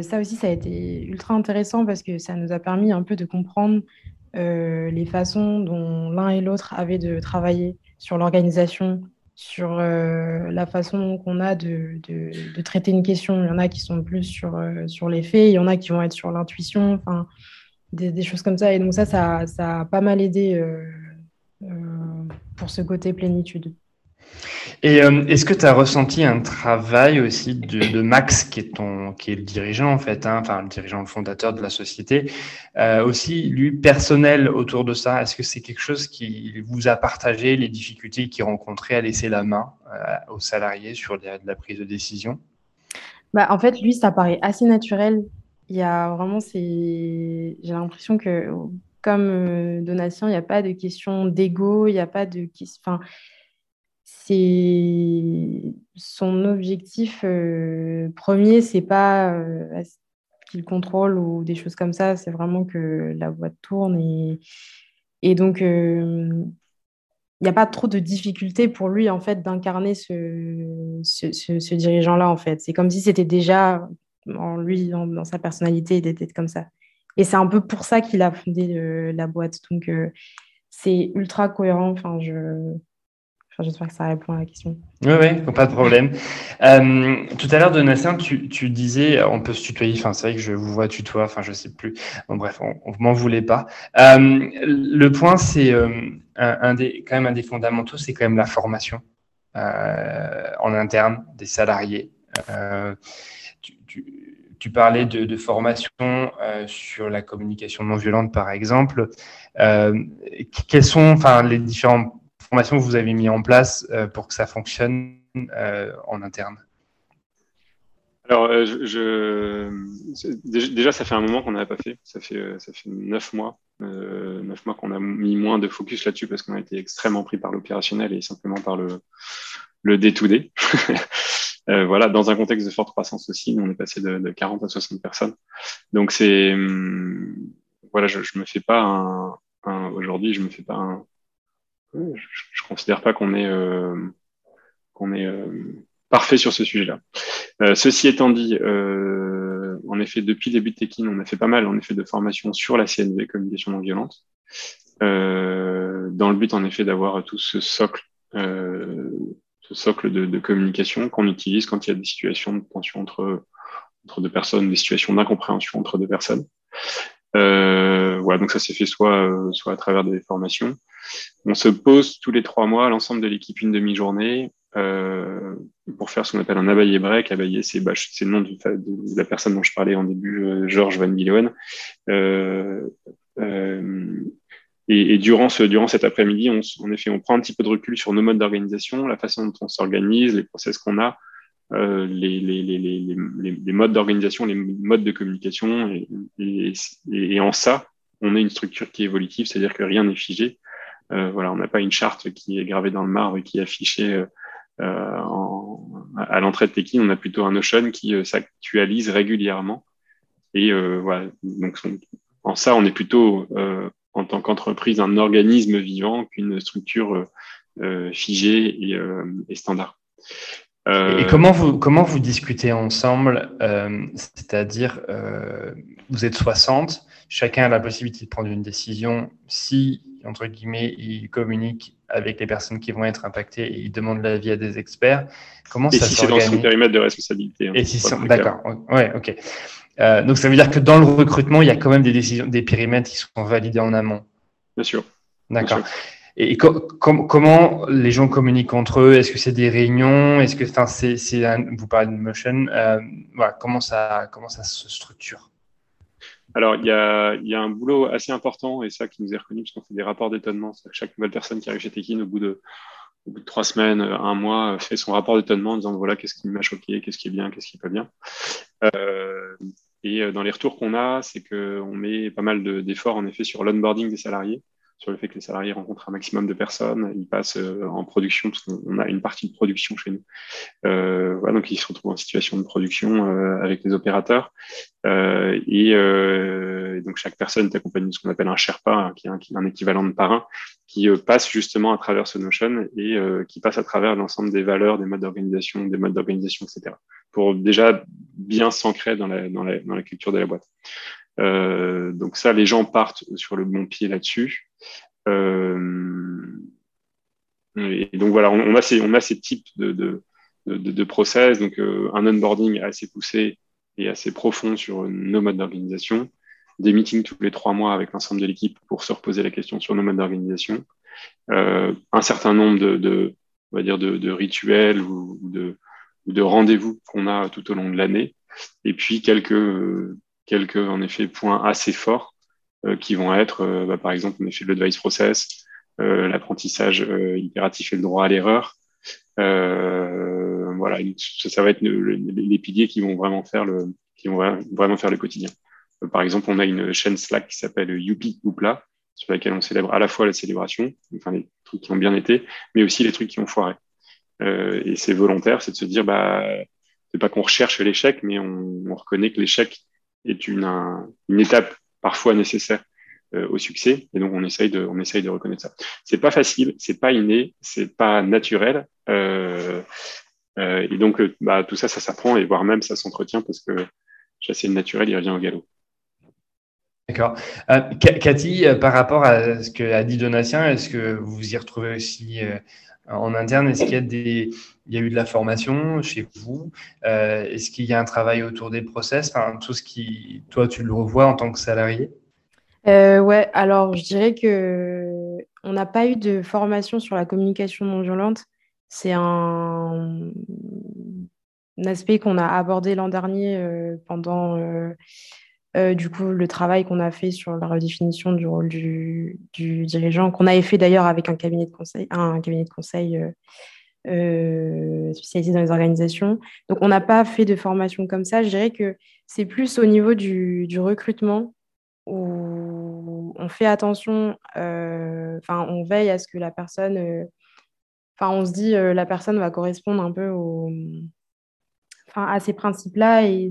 ça aussi, ça a été ultra intéressant parce que ça nous a permis un peu de comprendre les façons dont l'un et l'autre avaient de travailler sur l'organisation, sur euh, la façon qu'on a de, traiter une question. Il y en a qui sont plus sur, euh, sur les faits, il y en a qui vont être sur l'intuition, enfin, des, choses comme ça. Et donc ça, ça, a pas mal aidé euh, pour ce côté plénitude. Et euh, est-ce que tu as ressenti un travail aussi de, Max, qui est, ton, qui est le dirigeant en fait, hein, enfin le dirigeant, le fondateur de la société, euh, aussi lui personnel autour de ça? Est-ce que c'est quelque chose qui vous a partagé les difficultés qu'il rencontrait à laisser la main euh, aux salariés sur la prise de décision? Bah, En fait, lui, ça paraît assez naturel. Il y a vraiment, j'ai l'impression que comme donation, il n'y a pas de question d'ego, il n'y a pas de enfin, c'est son objectif euh, premier, c'est pas euh, qu'il contrôle ou des choses comme ça, c'est vraiment que la boîte tourne et, et donc euh, il n'y a pas trop de difficultés pour lui en fait d'incarner ce, ce, dirigeant-là en fait. C'est comme si c'était déjà en lui, dans, sa personnalité, d'être comme ça. Et c'est un peu pour ça qu'il a fondé la boîte. Donc c'est ultra cohérent. Enfin, je J'espère que ça répond à la question. Oui, oui, pas de problème. Euh, tout à l'heure, Donatien, tu, tu, disais, on peut se tutoyer, enfin, c'est vrai que je vous vois tutoie, enfin, je sais plus. Bon, bref, on, ne m'en voulait pas. Euh, le point, c'est euh, un, des, quand même un des fondamentaux, c'est quand même la formation en interne des salariés. Tu, parlais de, formation sur la communication non violente, par exemple. quels sont, enfin, les différents que vous avez mis en place euh, pour que ça fonctionne euh, en interne? Alors, euh, déjà, ça fait un moment qu'on n'a pas fait. Ça fait, ça fait neuf mois, neuf mois qu'on a mis moins de focus là-dessus parce qu'on a été extrêmement pris par l'opérationnel et simplement par le, le <laughs> day-to-day. voilà, dans un contexte de forte croissance aussi, on est passé de, de 40 à 60 personnes. Donc, c'est, hum, voilà, je, je me fais pas un, un aujourd'hui, je me fais pas un, je, ne considère pas qu'on est euh, qu'on est euh, parfait sur ce sujet-là. Euh, ceci étant dit, en effet, depuis le début de Tekin, on a fait pas mal en effet de formation sur la CNV, communication non violente, dans le but en effet d'avoir tout ce socle, ce socle de, de communication qu'on utilise quand il y a des situations de tension entre entre deux personnes, des situations d'incompréhension entre deux personnes. Euh, voilà, donc ça s'est fait soit, soit à travers des formations, on se pose tous les trois mois, l'ensemble de l'équipe, une demi-journée euh, pour faire ce qu'on appelle un abaillé break. Abaillé, c'est bah, le nom de, la personne dont je parlais en début, euh, Georges Van Gilloen. Euh, euh, et, et, durant, ce, durant cet après-midi, on, en effet, on prend un petit peu de recul sur nos modes d'organisation, la façon dont on s'organise, les process qu'on a, euh, les, les, les, les, modes d'organisation, les modes de communication. Et, et, et, en ça, on est une structure qui est évolutive, c'est-à-dire que rien n'est figé. Euh, voilà, on n'a pas une charte qui est gravée dans le marbre et qui est affichée euh, en, à l'entrée de Tekin. On a plutôt un Notion qui euh, s'actualise régulièrement. Et voilà, donc en ça, on est plutôt en tant qu'entreprise un organisme vivant qu'une structure figée et, et standard. Et comment vous, comment vous discutez ensemble euh, C'est-à-dire, euh, vous êtes 60, chacun a la possibilité de prendre une décision. Si, entre guillemets, il communique avec les personnes qui vont être impactées et il demande l'avis à des experts, comment et ça si c'est dans son périmètre de responsabilité. Hein, et si D'accord, ouais, ok. Euh, donc ça veut dire que dans le recrutement, il y a quand même des décisions, des périmètres qui sont validés en amont. Bien sûr. D'accord. Et comment les gens communiquent entre eux? Est-ce que c'est des réunions? Est-ce que, enfin, c'est, vous parlez de motion. Euh, voilà, comment ça, comment ça se structure? Alors, il y a, y a, un boulot assez important, et ça qui nous est reconnu, parce qu'on fait des rapports d'étonnement. Chaque nouvelle personne qui arrive chez Tekin, au bout de, au bout de trois semaines, un mois, fait son rapport d'étonnement en disant voilà, qu'est-ce qui m'a choqué, qu'est-ce qui est bien, qu'est-ce qui est pas bien. Euh, et euh, dans les retours qu'on a, c'est qu'on met pas mal d'efforts, en effet, sur l'onboarding des salariés sur le fait que les salariés rencontrent un maximum de personnes. Ils passent euh, en production, parce qu'on a une partie de production chez nous. Euh, donc ils se retrouvent en situation de production euh, avec les opérateurs. Et, donc chaque personne est accompagnée de ce qu'on appelle un Sherpa, hein, qui est un, équivalent de parrain, qui passe justement à travers ce Notion et qui passe à travers l'ensemble des valeurs, des modes d'organisation, des modes d'organisation, etc. Pour déjà bien s'ancrer dans la, culture de la boîte. Donc ça, les gens partent sur le bon pied là-dessus. Euh, et donc voilà, on, a ces, on a ces types de, de, de, de process, donc euh, un onboarding assez poussé et assez profond sur nos modes d'organisation, des meetings tous les trois mois avec l'ensemble de l'équipe pour se reposer la question sur nos modes d'organisation, euh, un certain nombre de, de, on va dire, de, de rituels ou, de, de rendez-vous qu'on a tout au long de l'année. Et puis quelques, quelques, en effet, points assez forts qui vont être, euh, bah, par exemple, en effet, l'advice process, euh, l'apprentissage impératif et le droit à l'erreur. voilà, ça, ça, va être les piliers qui vont vraiment faire le, qui vont vraiment faire le quotidien. par exemple, on a une chaîne Slack qui s'appelle Youpi Oupla, sur laquelle on célèbre à la fois la célébration, enfin les trucs qui ont bien été, mais aussi les trucs qui ont foiré. Euh, et c'est volontaire, c'est de se dire, bah, c'est pas qu'on recherche l'échec, mais on, on, reconnaît que l'échec est une, une étape parfois nécessaire euh, au succès, et donc on essaye de, on essaye de reconnaître ça. C'est pas facile, c'est pas inné, c'est pas naturel, euh, euh et donc bah, tout ça, ça s'apprend, et voire même ça s'entretient parce que chasser le naturel, il revient au galop. D'accord. Cathy, par rapport à ce que a dit Donatien, est-ce que vous vous y retrouvez aussi en interne Est-ce qu'il y a eu de la formation chez vous? Est-ce qu'il y a un travail autour des process? Tout ce qui, toi, tu le revois en tant que salarié? Ouais. Alors, je dirais que on n'a pas eu de formation sur la communication non violente. C'est un, un aspect qu'on a abordé l'an dernier pendant euh, du coup, le travail qu'on a fait sur la redéfinition du rôle du, dirigeant, qu'on avait fait d'ailleurs avec un cabinet de conseil, un cabinet de conseil euh, euh, spécialisé dans les organisations. Donc, on n'a pas fait de formation comme ça. Je dirais que c'est plus au niveau du, recrutement où on fait attention, enfin, on veille à ce que la personne, enfin, on se dit la personne va correspondre un peu à ces principes-là et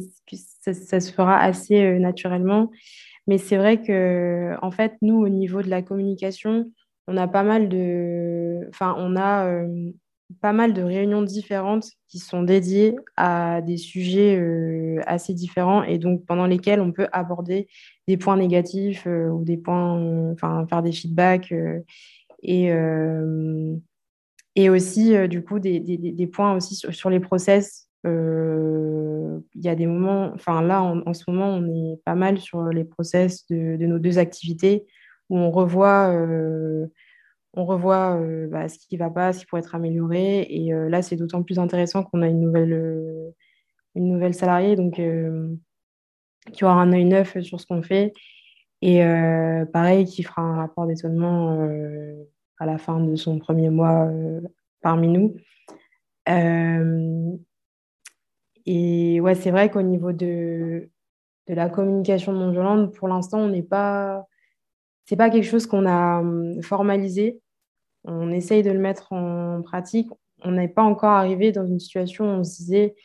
ça, se fera assez euh, naturellement. Mais c'est vrai que, en fait, nous, au niveau de la communication, on a pas mal de, enfin, on a euh, pas mal de réunions différentes qui sont dédiées à des sujets euh, assez différents et donc pendant lesquels on peut aborder des points négatifs ou des points, enfin, faire des feedbacks et et aussi du coup des, des, des, points aussi sur, sur les process il y a des moments, enfin là en, ce moment, on est pas mal sur les process de, nos deux activités où on revoit, euh, on revoit euh, bah, ce qui ne va pas, ce qui pourrait être amélioré. Et là, c'est d'autant plus intéressant qu'on a une nouvelle, une nouvelle salariée donc, qui aura un œil neuf sur ce qu'on fait. Et pareil, qui fera un rapport d'étonnement à la fin de son premier mois parmi nous. Et ouais, c'est vrai qu'au niveau de, de la communication non violente, pour l'instant, on n'est pas. C'est pas quelque chose qu'on a hum, formalisé. On essaye de le mettre en pratique. On n'est pas encore arrivé dans une situation où on se disait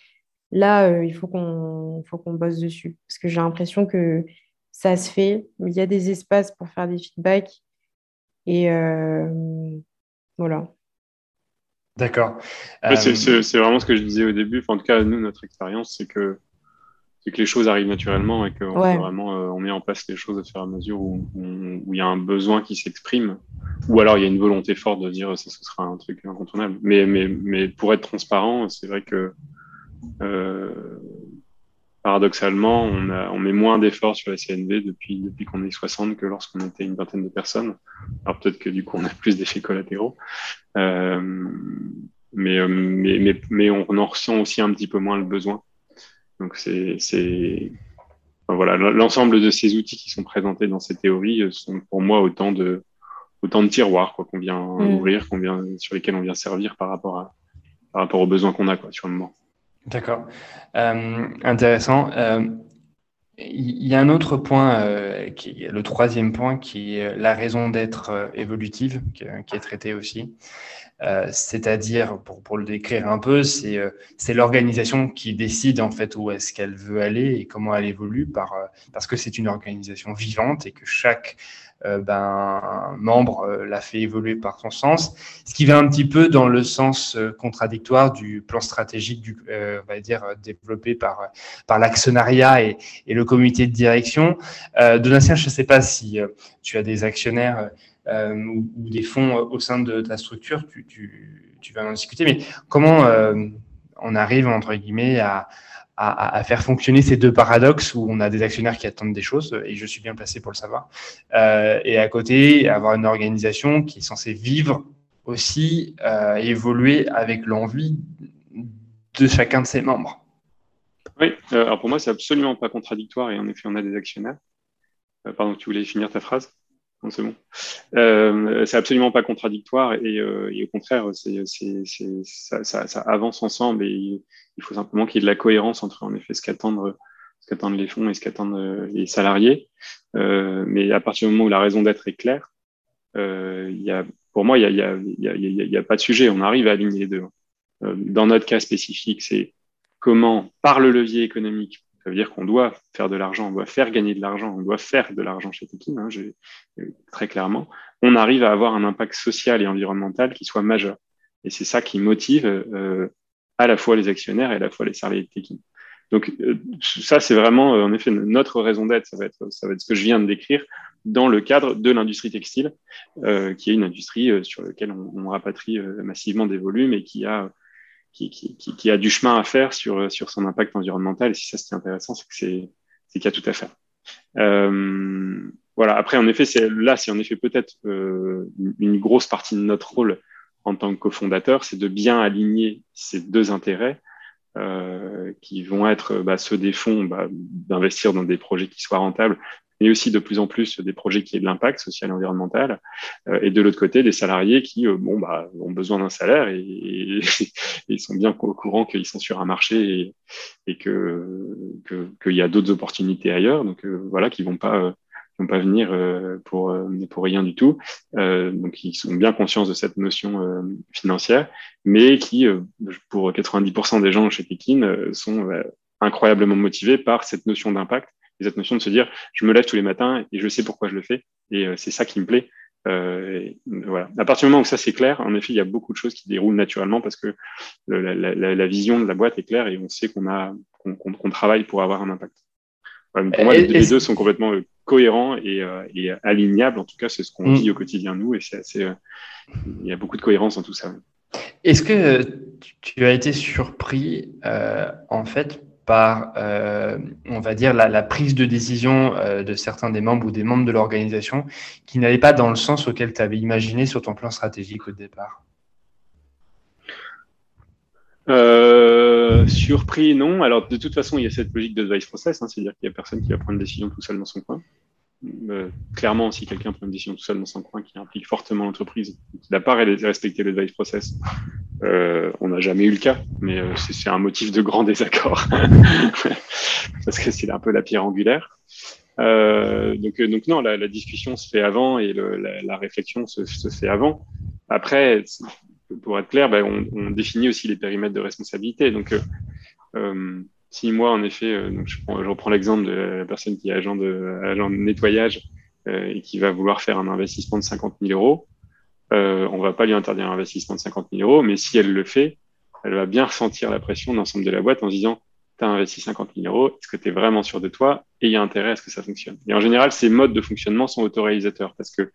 là, euh, il faut qu'on bosse dessus. Parce que j'ai l'impression que ça se fait, il y a des espaces pour faire des feedbacks. Et euh, voilà. D'accord. Euh, c'est vraiment ce que je disais au début. en tout cas, nous, notre expérience, c'est que, que les choses arrivent naturellement et qu'on vraiment euh, on met en place les choses au fur et à mesure où, il y a un besoin qui s'exprime, ou alors il y a une volonté forte de dire ça, ce sera un truc incontournable. Mais, mais, mais pour être transparent, c'est vrai que euh, paradoxalement, on, a, on met moins d'efforts sur la CNV depuis, depuis qu'on est 60 que lorsqu'on était une vingtaine de personnes. Alors peut-être que du coup, on a plus d'effets collatéraux. Euh, mais, euh, mais, mais, mais, on en ressent aussi un petit peu moins le besoin. Donc c'est, enfin, voilà, l'ensemble de ces outils qui sont présentés dans ces théories sont pour moi autant de autant de tiroirs qu'on vient mm. ouvrir, qu'on vient sur lesquels on vient servir par rapport à par rapport aux besoins qu'on a quoi sur le moment. D'accord. Euh, intéressant. Euh, il y a un autre point, euh, qui est le troisième point, qui est la raison d'être évolutive, qui, est traité aussi. C'est-à-dire, pour, pour, le décrire un peu, c'est l'organisation qui décide en fait où est-ce qu'elle veut aller et comment elle évolue, par, parce que c'est une organisation vivante et que chaque euh, ben, membre euh, l'a fait évoluer par son sens, ce qui va un petit peu dans le sens euh, contradictoire du plan stratégique, du, on va dire, développé par, par l'actionnariat et, et, le comité de direction. Donatien, je ne sais pas si tu as des actionnaires ou, ou, des fonds au sein de ta structure, tu, vas en discuter, mais comment on arrive, entre guillemets, à, faire fonctionner ces deux paradoxes où on a des actionnaires qui attendent des choses, et je suis bien placé pour le savoir, euh, et à côté, avoir une organisation qui est censée vivre aussi évoluer avec l'envie de chacun de ses membres. Oui, alors pour moi, c'est absolument pas contradictoire et en effet, on a des actionnaires. pardon, tu voulais finir ta phrase? Euh, c'est absolument pas contradictoire et, euh, au contraire, ça, avance ensemble et il faut simplement qu'il y ait de la cohérence entre en effet ce qu'attendent, les fonds et ce qu'attendent euh, les salariés. Mais à partir du moment où la raison d'être est claire, il y a, pour moi, il y a, a, pas de sujet. On arrive à aligner les deux. Dans notre cas spécifique, c'est comment, par le levier économique, ça veut dire qu'on doit faire de l'argent, on doit faire gagner de l'argent, on doit faire de l'argent chez Tekin, hein, très clairement. On arrive à avoir un impact social et environnemental qui soit majeur. Et c'est ça qui motive euh, à la fois les actionnaires et à la fois les salariés de Tekin. Donc euh, ça, c'est vraiment, euh, en effet, notre raison d'être. Ça va être, ça va être ce que je viens de décrire dans le cadre de l'industrie textile, euh, qui est une industrie euh, sur laquelle on rapatrie massivement des volumes et qui a qui, qui, qui, a du chemin à faire sur, sur son impact environnemental. Et si ça, c'est intéressant, c'est que c'est, qu'il y a tout à faire. Euh, voilà. Après, en effet, là, c'est en effet peut-être euh, une grosse partie de notre rôle en tant que cofondateur, c'est de bien aligner ces deux intérêts euh, qui vont être bah, ceux des fonds, bah, d'investir dans des projets qui soient rentables, mais aussi de plus en plus des projets qui aient de l'impact social et environnemental, euh, et de l'autre côté des salariés qui euh, bon bah ont besoin d'un salaire et, <laughs> sont bien au courant qu'ils sont sur un marché et, et que qu'il y a d'autres opportunités ailleurs, donc euh, voilà qui vont pas vont pas venir pour pour rien du tout, donc ils sont bien conscients de cette notion financière, mais qui pour 90% des gens chez Pekin sont incroyablement motivés par cette notion d'impact cette notion de se dire, je me lève tous les matins et je sais pourquoi je le fais. Et euh, c'est ça qui me plaît. Euh, voilà. À partir du moment où ça c'est clair, en effet, il y a beaucoup de choses qui déroulent naturellement parce que la, la, la vision de la boîte est claire et on sait qu'on a qu'on qu travaille pour avoir un impact. Voilà, pour moi, les, les, deux sont complètement euh, cohérents et, euh, et, alignables. En tout cas, c'est ce qu'on mm. vit au quotidien nous et c'est assez. Euh, il y a beaucoup de cohérence dans tout ça. Est-ce que tu as été surpris en fait par, euh, on va dire, la, prise de décision euh, de certains des membres ou des membres de l'organisation qui n'allait pas dans le sens auquel tu avais imaginé sur ton plan stratégique au départ euh, surpris, non. Alors, de toute façon, il y a cette logique de device process, hein, c'est-à-dire qu'il n'y a personne qui va prendre une décision tout seul dans son coin. Euh, clairement, si quelqu'un prend une décision tout seul dans son coin qui implique fortement l'entreprise, qui n'a pas respecté le device process, euh, on n'a jamais eu le cas, mais euh, c'est un motif de grand désaccord <laughs> parce que c'est un peu la pierre angulaire. Euh, donc, donc non, la, la, discussion se fait avant et le, la, la, réflexion se, se, fait avant. Après, pour être clair, ben, on, on, définit aussi les périmètres de responsabilité. Donc, euh, si moi, en effet, euh, je, prends, je reprends l'exemple de la personne qui est agent de, de nettoyage euh, et qui va vouloir faire un investissement de 50 000 euros, euh, on va pas lui interdire un investissement de 50 000 euros, mais si elle le fait, elle va bien ressentir la pression d'ensemble de la boîte en se disant tu as investi 50 000 euros, est-ce que tu es vraiment sûr de toi? Et il y a intérêt à ce que ça fonctionne. Et en général, ces modes de fonctionnement sont autoréalisateurs parce que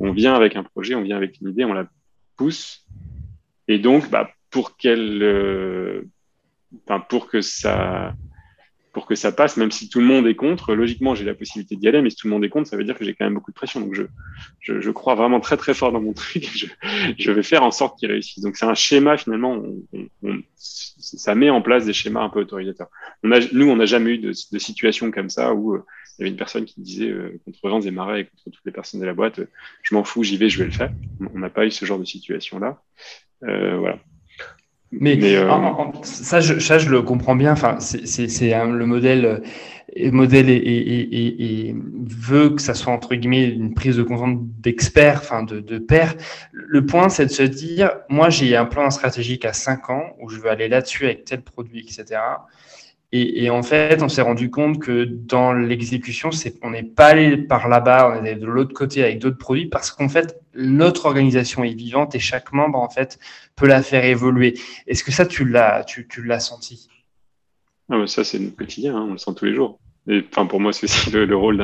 on vient avec un projet, on vient avec une idée, on la pousse et donc bah, pour qu'elle enfin, pour que ça pour que ça passe, même si tout le monde est contre, logiquement, j'ai la possibilité d'y aller, mais si tout le monde est contre, ça veut dire que j'ai quand même beaucoup de pression. Donc, je, je, je, crois vraiment très, très fort dans mon <laughs> truc. Je, je vais faire en sorte qu'il réussisse. Donc, c'est un schéma, finalement, ça met en place des schémas un peu autorisateurs. On a, nous, on n'a jamais eu de, de, situation comme ça où euh, il y avait une personne qui disait euh, contre vents et marées et contre toutes les personnes de la boîte, euh, je m'en fous, j'y vais, je vais le faire. On n'a pas eu ce genre de situation-là. Euh, voilà. Mais, Mais euh... en, en, ça, je, ça, je le comprends bien. Enfin, c'est le modèle, le modèle et, et, veut que ça soit entre guillemets une prise de conscience d'expert, enfin de, de père. Le point, c'est de se dire, moi, j'ai un plan stratégique à 5 ans où je veux aller là-dessus avec tel produit, etc. Et, en fait, on s'est rendu compte que dans l'exécution, on n'est pas allé par là-bas, on est allé de l'autre côté avec d'autres produits parce qu'en fait, notre organisation est vivante et chaque membre, en fait, peut la faire évoluer. Est-ce que ça, tu l'as, tu, senti? Ah, Ça, c'est notre quotidien, hein, on le sent tous les jours. Pour moi, c'est aussi le, le rôle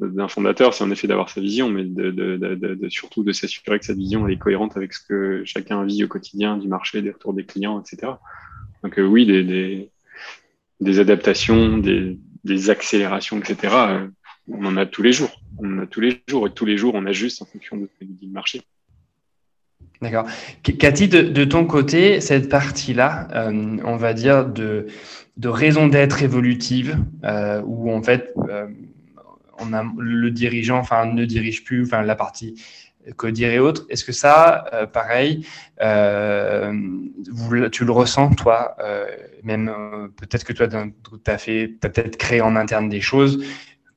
d'un, fondateur, c'est en effet d'avoir sa vision, mais surtout de s'assurer que cette vision est cohérente avec ce que chacun vit au quotidien du marché, des retours des clients, etc. Donc euh, oui, des des adaptations, des, accélérations, etc. Euh, on en a tous les jours. On en a tous les jours et tous les jours on ajuste en fonction de le marché. D'accord. Cathy, de, ton côté, cette partie-là, euh, on va dire de, de raison d'être évolutive, euh, où en fait, le dirigeant, enfin, ne dirige plus, enfin, la partie codir et autres. Est-ce que ça, pareil, tu le ressens, toi, même peut-être que toi, tu as fait, as peut-être créé en interne des choses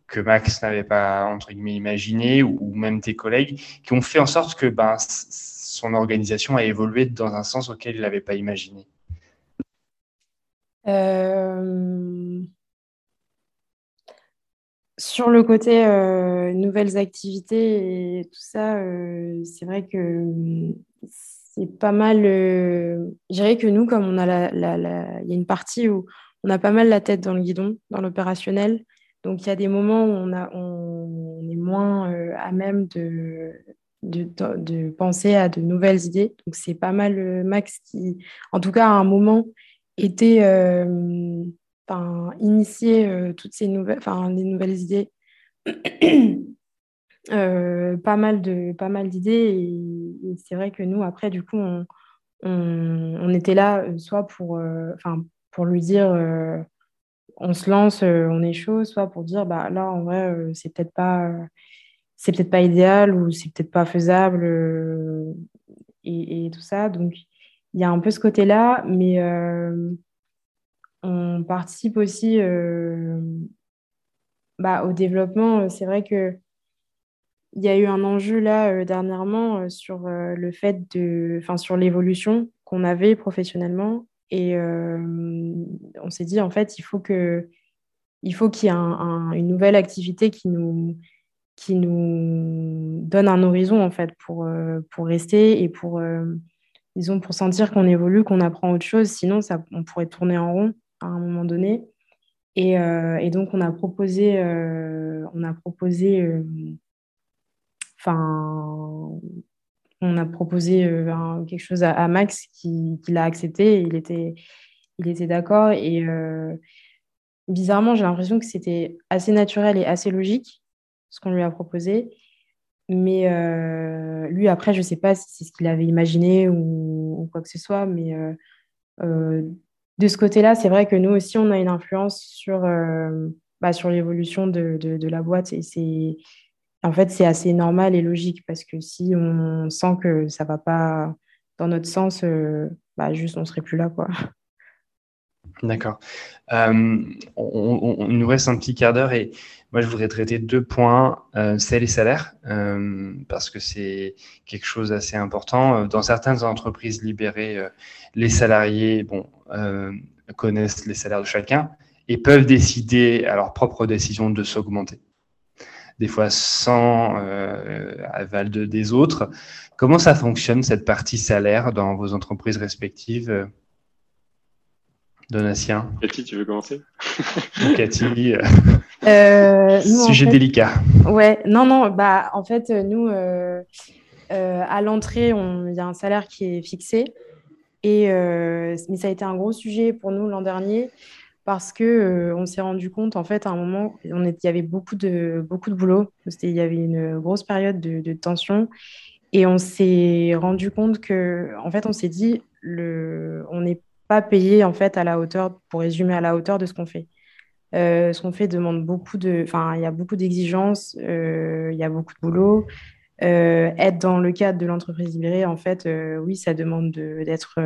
que Max n'avait pas, entre guillemets, imaginé, ou, ou, même tes collègues, qui ont fait en sorte que ben, son organisation a évolué dans un sens auquel il n'avait pas imaginé? Euh, Sur le côté euh, nouvelles activités et tout ça, euh, c'est vrai que c'est pas mal. je dirais que nous, comme on a la, il y a une partie où on a pas mal la tête dans le guidon, dans l'opérationnel. Donc il y a des moments où on, a, on est moins à même de, de, penser à de nouvelles idées. Donc, c'est pas mal euh, Max qui, en tout cas, à un moment, était euh, initié euh, toutes ces nouvelles, enfin, nouvelles idées. <clears throat> pas mal de pas mal d'idées et, c'est vrai que nous après du coup on, on, était là soit pour enfin pour lui dire on se lance on est chaud soit pour dire bah là en vrai c'est peut-être pas c'est peut-être pas idéal ou c'est peut-être pas faisable euh, et, tout ça. Donc, il y a un peu ce côté-là, mais euh, on participe aussi euh, bah, au développement. C'est vrai que il y a eu un enjeu là dernièrement sur le fait de, enfin sur l'évolution qu'on avait professionnellement et on s'est dit en fait il faut que il faut qu'il y ait une nouvelle activité qui nous qui nous donne un horizon en fait pour, euh, pour rester et pour, euh, pour sentir qu'on évolue, qu'on apprend autre chose. Sinon, ça, on pourrait tourner en rond à un moment donné. Et, euh, donc, on a proposé, on a proposé, enfin, on a proposé quelque chose à, Max qui, l'a accepté. il était, il était d'accord. Et bizarrement, j'ai l'impression que c'était assez naturel et assez logique ce qu'on lui a proposé. Mais euh, lui, après, je ne sais pas si c'est ce qu'il avait imaginé ou, quoi que ce soit. Mais euh, euh, de ce côté-là, c'est vrai que nous aussi, on a une influence sur, bah, sur l'évolution de, de, la boîte. Et c'est, en fait, c'est assez normal et logique parce que si on sent que ça ne va pas dans notre sens, bah, juste, on ne serait plus là. Quoi. D'accord. on, il nous reste un petit quart d'heure et moi, je voudrais traiter deux points, euh, c'est les salaires, euh, parce que c'est quelque chose d'assez important. Dans certaines entreprises libérées, euh, les salariés bon, euh, connaissent les salaires de chacun et peuvent décider à leur propre décision de s'augmenter. Des fois sans aval de, des autres. Comment ça fonctionne, cette partie salaire, dans vos entreprises respectives Donatien. Cathy, tu veux commencer? Cathy. <laughs> Euh, euh sujet délicat. Ouais, non, non, bah en fait, nous, euh, euh, à l'entrée, il y a un salaire qui est fixé. Et, mais ça a été un gros sujet pour nous l'an dernier parce que on s'est rendu compte, en fait, à un moment, on il y avait beaucoup de, beaucoup de boulot. Il y avait une grosse période de, de tension. Et on s'est rendu compte que, en fait, on s'est dit, le, on est pas payé en fait à la hauteur, pour résumer, à la hauteur de ce qu'on fait. Euh, ce qu'on fait demande beaucoup de, enfin, il y a beaucoup d'exigences, euh, il y a beaucoup de boulot. Euh, être dans le cadre de l'entreprise libérée, en fait, oui, ça demande d'être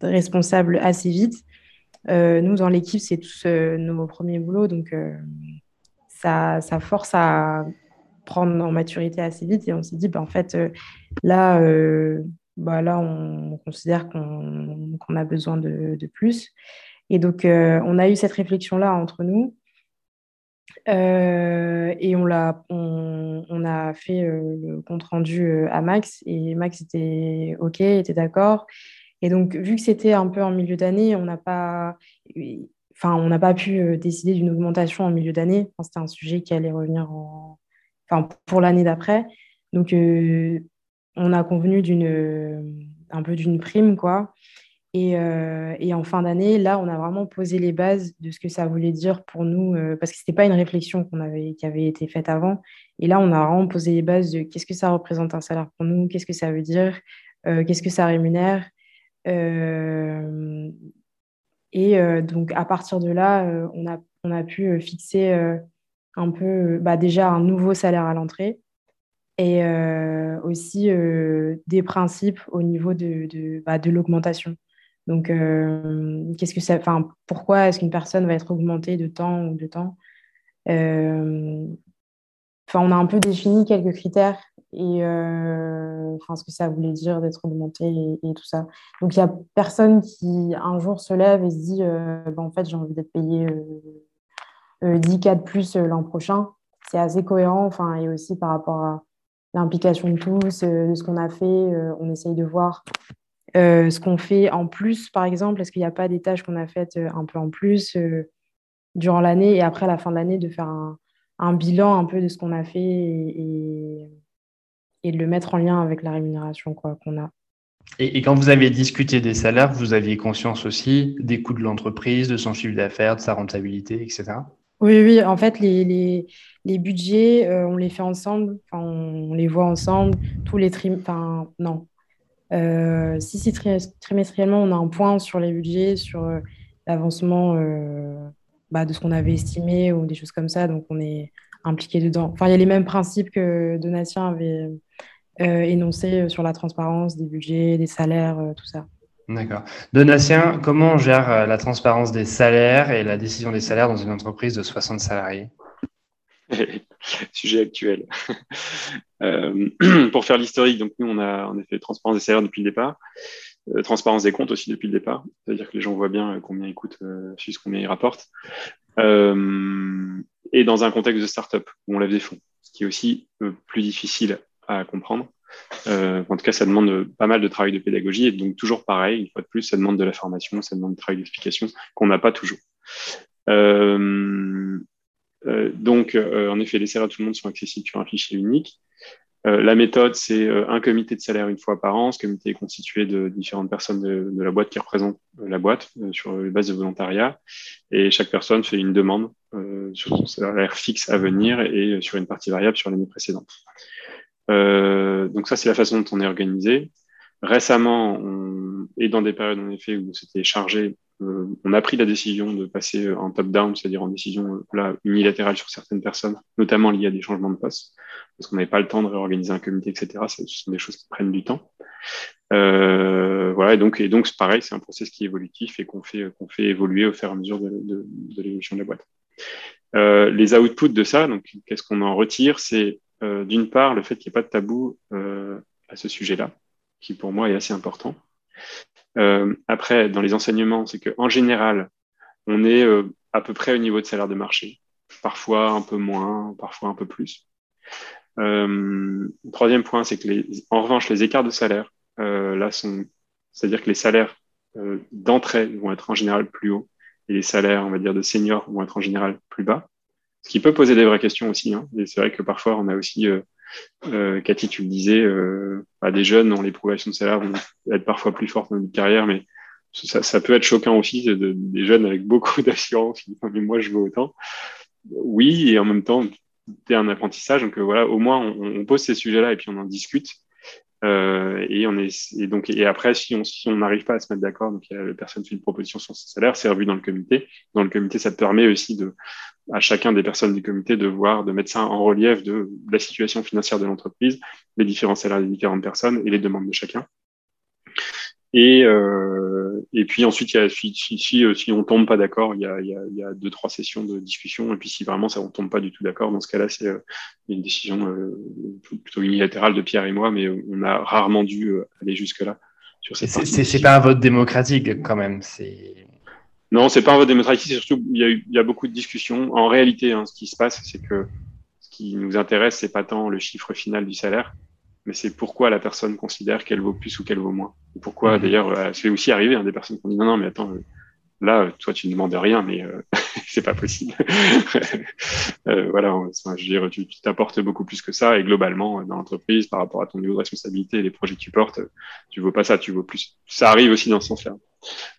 responsable assez vite. nous, dans l'équipe, c'est tous nos premiers boulots, donc ça, ça, force à prendre en maturité assez vite. Et on s'est dit, bah, en fait, là, bah là, on, considère qu'on a besoin de, plus. Et donc, euh, on a eu cette réflexion-là entre nous. Euh, et on, a, on, a fait euh, le compte rendu à Max. Et Max était OK, était d'accord. Et donc, vu que c'était un peu en milieu d'année, on n'a pas, enfin, on n'a pas pu décider d'une augmentation en milieu d'année. c'était un sujet qui allait revenir en, enfin, pour l'année d'après. Donc, on a convenu d'une un peu d'une prime, quoi. Et, euh, et en fin d'année, là, on a vraiment posé les bases de ce que ça voulait dire pour nous, euh, parce que ce n'était pas une réflexion qu'on avait, qui avait été faite avant. Et là, on a vraiment posé les bases de qu'est-ce que ça représente un salaire pour nous, qu'est-ce que ça veut dire, qu'est-ce que ça rémunère. et donc, à partir de là, on, a, on a pu fixer un peu bah, déjà un nouveau salaire à l'entrée et aussi des principes au niveau de, de, bah, l'augmentation. Donc, euh, qu'est-ce que ça, pourquoi est-ce qu'une personne va être augmentée de temps ou de temps euh, Enfin, on a un peu défini quelques critères et euh, enfin, ce que ça voulait dire d'être augmenté et, tout ça. Donc, il n'y a personne qui un jour se lève et se dit bah, en fait, j'ai envie d'être payé 10 cas de plus l'an prochain. C'est assez cohérent, et aussi par rapport à l'implication de tous, de ce qu'on a fait, on essaye de voir euh, ce qu'on fait en plus, par exemple, est-ce qu'il n'y a pas des tâches qu'on a faites euh, un peu en plus euh, durant l'année et après, à la fin de l'année, de faire un, bilan un peu de ce qu'on a fait et, de le mettre en lien avec la rémunération qu'on a. Et, quand vous avez discuté des salaires, vous aviez conscience aussi des coûts de l'entreprise, de son chiffre d'affaires, de sa rentabilité, etc. Oui, oui, en fait, les, les, budgets, on les fait ensemble, on, les voit ensemble, tous les trimestres, enfin, non, euh, si, si trimestriellement, on a un point sur les budgets, sur euh, l'avancement euh, bah, de ce qu'on avait estimé ou des choses comme ça, donc on est impliqué dedans. Enfin, il y a les mêmes principes que Donatien avait énoncés sur la transparence des budgets, des salaires, tout ça. D'accord. Donatien, comment on gère la transparence des salaires et la décision des salaires dans une entreprise de 60 salariés? <laughs> Sujet actuel. <laughs> Euh, <clears throat> pour faire l'historique, donc nous, on a en effet transparence des salaires depuis le départ, euh, transparence des comptes aussi depuis le départ, c'est-à-dire que les gens voient bien euh, combien ils coûtent, juste combien ils rapportent. et dans un contexte de start-up où on lève des fonds, ce qui est aussi plus difficile à comprendre. En tout cas, ça demande pas mal de travail de pédagogie et donc toujours pareil, une fois de plus, ça demande de la formation, ça demande du travail d'explication qu'on n'a pas toujours. Euh, donc, euh, en effet, les salaires de tout le monde sont accessibles sur un fichier unique. Euh, la méthode, c'est un comité de salaire une fois par an. Ce comité est constitué de différentes personnes de, la boîte qui représentent la boîte sur les bases de volontariat. Et chaque personne fait une demande sur son salaire fixe à venir et sur une partie variable sur l'année précédente. Donc ça, c'est la façon dont on est organisé. Récemment, on est dans des périodes en effet où c'était chargé euh, on a pris la décision de passer en top-down, c'est-à-dire en décision là, unilatérale sur certaines personnes, notamment liées à des changements de poste, parce qu'on n'avait pas le temps de réorganiser un comité, etc. Ce sont des choses qui prennent du temps. Euh, voilà, et donc, et donc pareil, c'est un process qui est évolutif et qu'on fait, qu'on fait évoluer au fur et à mesure de, de, l'évolution de la boîte. Euh, les outputs de ça, donc qu'est-ce qu'on en retire? C'est euh, d'une part le fait qu'il n'y ait pas de tabou euh, à ce sujet-là, qui pour moi est assez important. Euh, après, dans les enseignements, c'est qu'en général, on est à peu près au niveau de salaire de marché, parfois un peu moins, parfois un peu plus. Troisième point, c'est que en revanche, les écarts de salaire, là, sont, c'est-à-dire que les salaires d'entrée vont être en général plus hauts et les salaires, on va dire, de seniors vont être en général plus bas. Ce qui peut poser des vraies questions aussi. Hein. Et c'est vrai que parfois, on a aussi euh, euh, Cathy, tu le disais, euh, bah, des jeunes dont les progressions de salaire vont être parfois plus fortes dans notre carrière, mais ça, ça, peut être choquant aussi, de, des jeunes avec beaucoup <laughs> d'assurance qui disent mais moi je veux autant. Oui, et en même temps, c'est un apprentissage. Donc euh, voilà, au moins on, on pose ces sujets-là et puis on en discute. Euh, et on est et donc et après si on si on n'arrive pas à se mettre d'accord donc la personne fait une proposition sur son salaire c'est revu dans le comité. Dans le comité ça permet aussi de à chacun des personnes du comité de voir de mettre ça en relief de, la situation financière de l'entreprise les différents salaires des différentes personnes et les demandes de chacun et, euh, et puis ensuite, il y a, si, si, si, euh, si on tombe pas d'accord, il y a, il, y a, il y a deux, trois sessions de discussion. Et puis si vraiment ça on tombe pas du tout d'accord, dans ce cas-là, c'est euh, une décision euh, plutôt unilatérale de Pierre et moi, mais on a rarement dû aller jusque-là. C'est pas un vote démocratique quand même. C'est non, c'est pas un vote démocratique. Surtout, il y, a eu, il y a beaucoup de discussions. En réalité, hein, ce qui se passe, c'est que ce qui nous intéresse, c'est pas tant le chiffre final du salaire, mais c'est pourquoi la personne considère qu'elle vaut plus ou qu'elle vaut moins. pourquoi, mhm. d'ailleurs, euh, c'est aussi arrivé, hein, des personnes qui ont dit non, non, mais attends, euh, là, toi, tu ne demandes rien, mais euh, <laughs> c'est pas possible. <laughs> euh, voilà, je veux dire, tu t'apportes beaucoup plus que ça, et globalement, dans l'entreprise, par rapport à ton niveau de responsabilité et les projets que tu portes, tu vaux pas ça, tu vaux plus. Ça arrive aussi dans ce sens-là.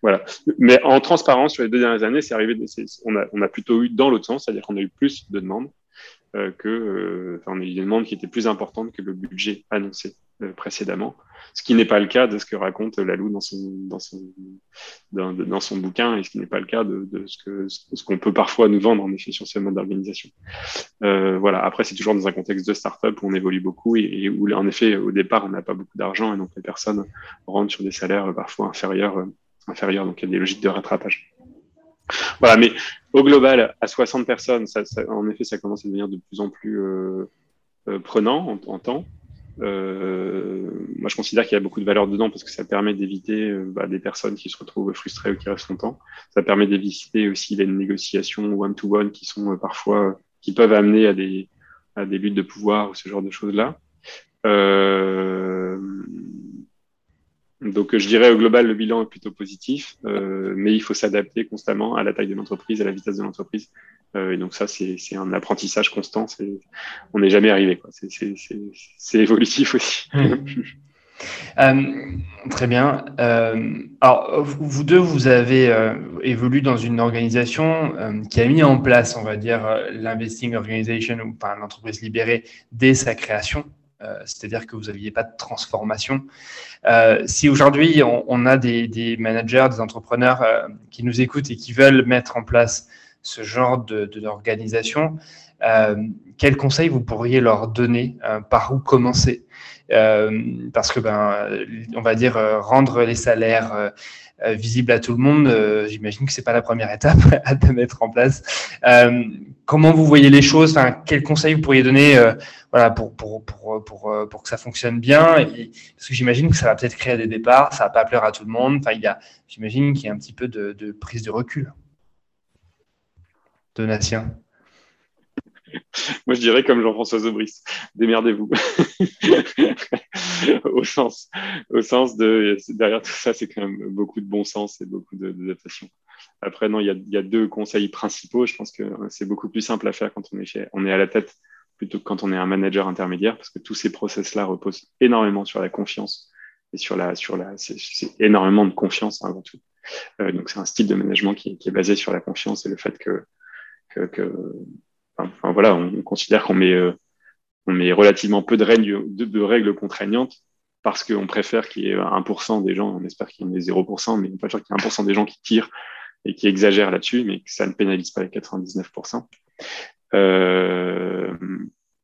Voilà. Mais en transparence, sur les deux dernières années, c'est arrivé, on a, on a plutôt eu dans l'autre sens, c'est-à-dire qu'on a eu plus de demandes euh, que euh, on a eu qui étaient plus importantes que le budget annoncé précédemment ce qui n'est pas le cas de ce que raconte Lalou dans son, dans son, dans, son bouquin et ce qui n'est pas le cas de, de ce que ce qu'on peut parfois nous vendre en effet sur ce mode d'organisation. Euh, voilà. Après, c'est toujours dans un contexte de start-up où on évolue beaucoup et, et où, en effet, au départ, on n'a pas beaucoup d'argent et donc les personnes rentrent sur des salaires parfois inférieurs, euh, inférieurs. Donc, il y a des logiques de rattrapage. Voilà, mais au global, à 60 personnes, ça, ça, en effet, ça commence à devenir de plus en plus euh, euh prenant en, temps. Euh, moi, je considère qu'il y a beaucoup de valeur dedans parce que ça permet d'éviter euh, bah, des personnes qui se retrouvent frustrées ou qui restent longtemps. Ça permet d'éviter aussi les négociations one-to-one qui sont euh, parfois qui peuvent amener à des à des luttes de pouvoir ou ce genre de choses là. Euh, donc, je dirais au global, le bilan est plutôt positif, euh, mais il faut s'adapter constamment à la taille de l'entreprise, à la vitesse de l'entreprise. Euh, et donc ça, c'est un apprentissage constant. On n'est jamais arrivé. C'est évolutif aussi. <laughs> Mmh. euh, très bien. Euh, alors, vous deux, vous avez euh, évolué dans une organisation euh, qui a mis en place, on va dire, l'investing organization ou enfin, l'entreprise libérée dès sa création. Euh, c'est-à-dire que vous n'aviez pas de transformation. Euh, si aujourd'hui on, a des, managers, des entrepreneurs euh, qui nous écoutent et qui veulent mettre en place ce genre d'organisation, quels conseils vous pourriez leur donner Par où commencer? Parce que, ben, on va dire, rendre les salaires visible à tout le monde, euh, j'imagine que c'est pas la première étape <laughs> à mettre en place. Euh, comment vous voyez les choses? Enfin, Quels conseils vous pourriez donner voilà, pour, pour, pour, pour, que ça fonctionne bien? Parce que j'imagine que ça va peut-être créer des départs, ça va pas plaire à tout le monde. Enfin, il y a, j'imagine qu'il y a un petit peu de prise de recul. Donatien. <laughs> Moi, je dirais comme Jean-François Zobris, démerdez-vous. <laughs> au sens, au sens de derrière tout ça, c'est quand même beaucoup de bon sens et beaucoup d'adaptation. Après, non, il y, a, deux conseils principaux. Je pense que c'est beaucoup plus simple à faire quand on est, on est à la tête plutôt que quand on est un manager intermédiaire, parce que tous ces process-là reposent énormément sur la confiance et sur la, sur la, c'est énormément de confiance avant tout. Euh, donc c'est un style de management qui, est basé sur la confiance et le fait que Voilà, on, considère qu'on met, euh, on met relativement peu de règles, de, règles contraignantes parce qu'on préfère qu'il y ait 1% des gens, on espère qu'il y en ait 0%, mais on préfère qu'il y ait 1% des gens qui tirent et qui exagèrent là-dessus, mais que ça ne pénalise pas les 99%. Euh,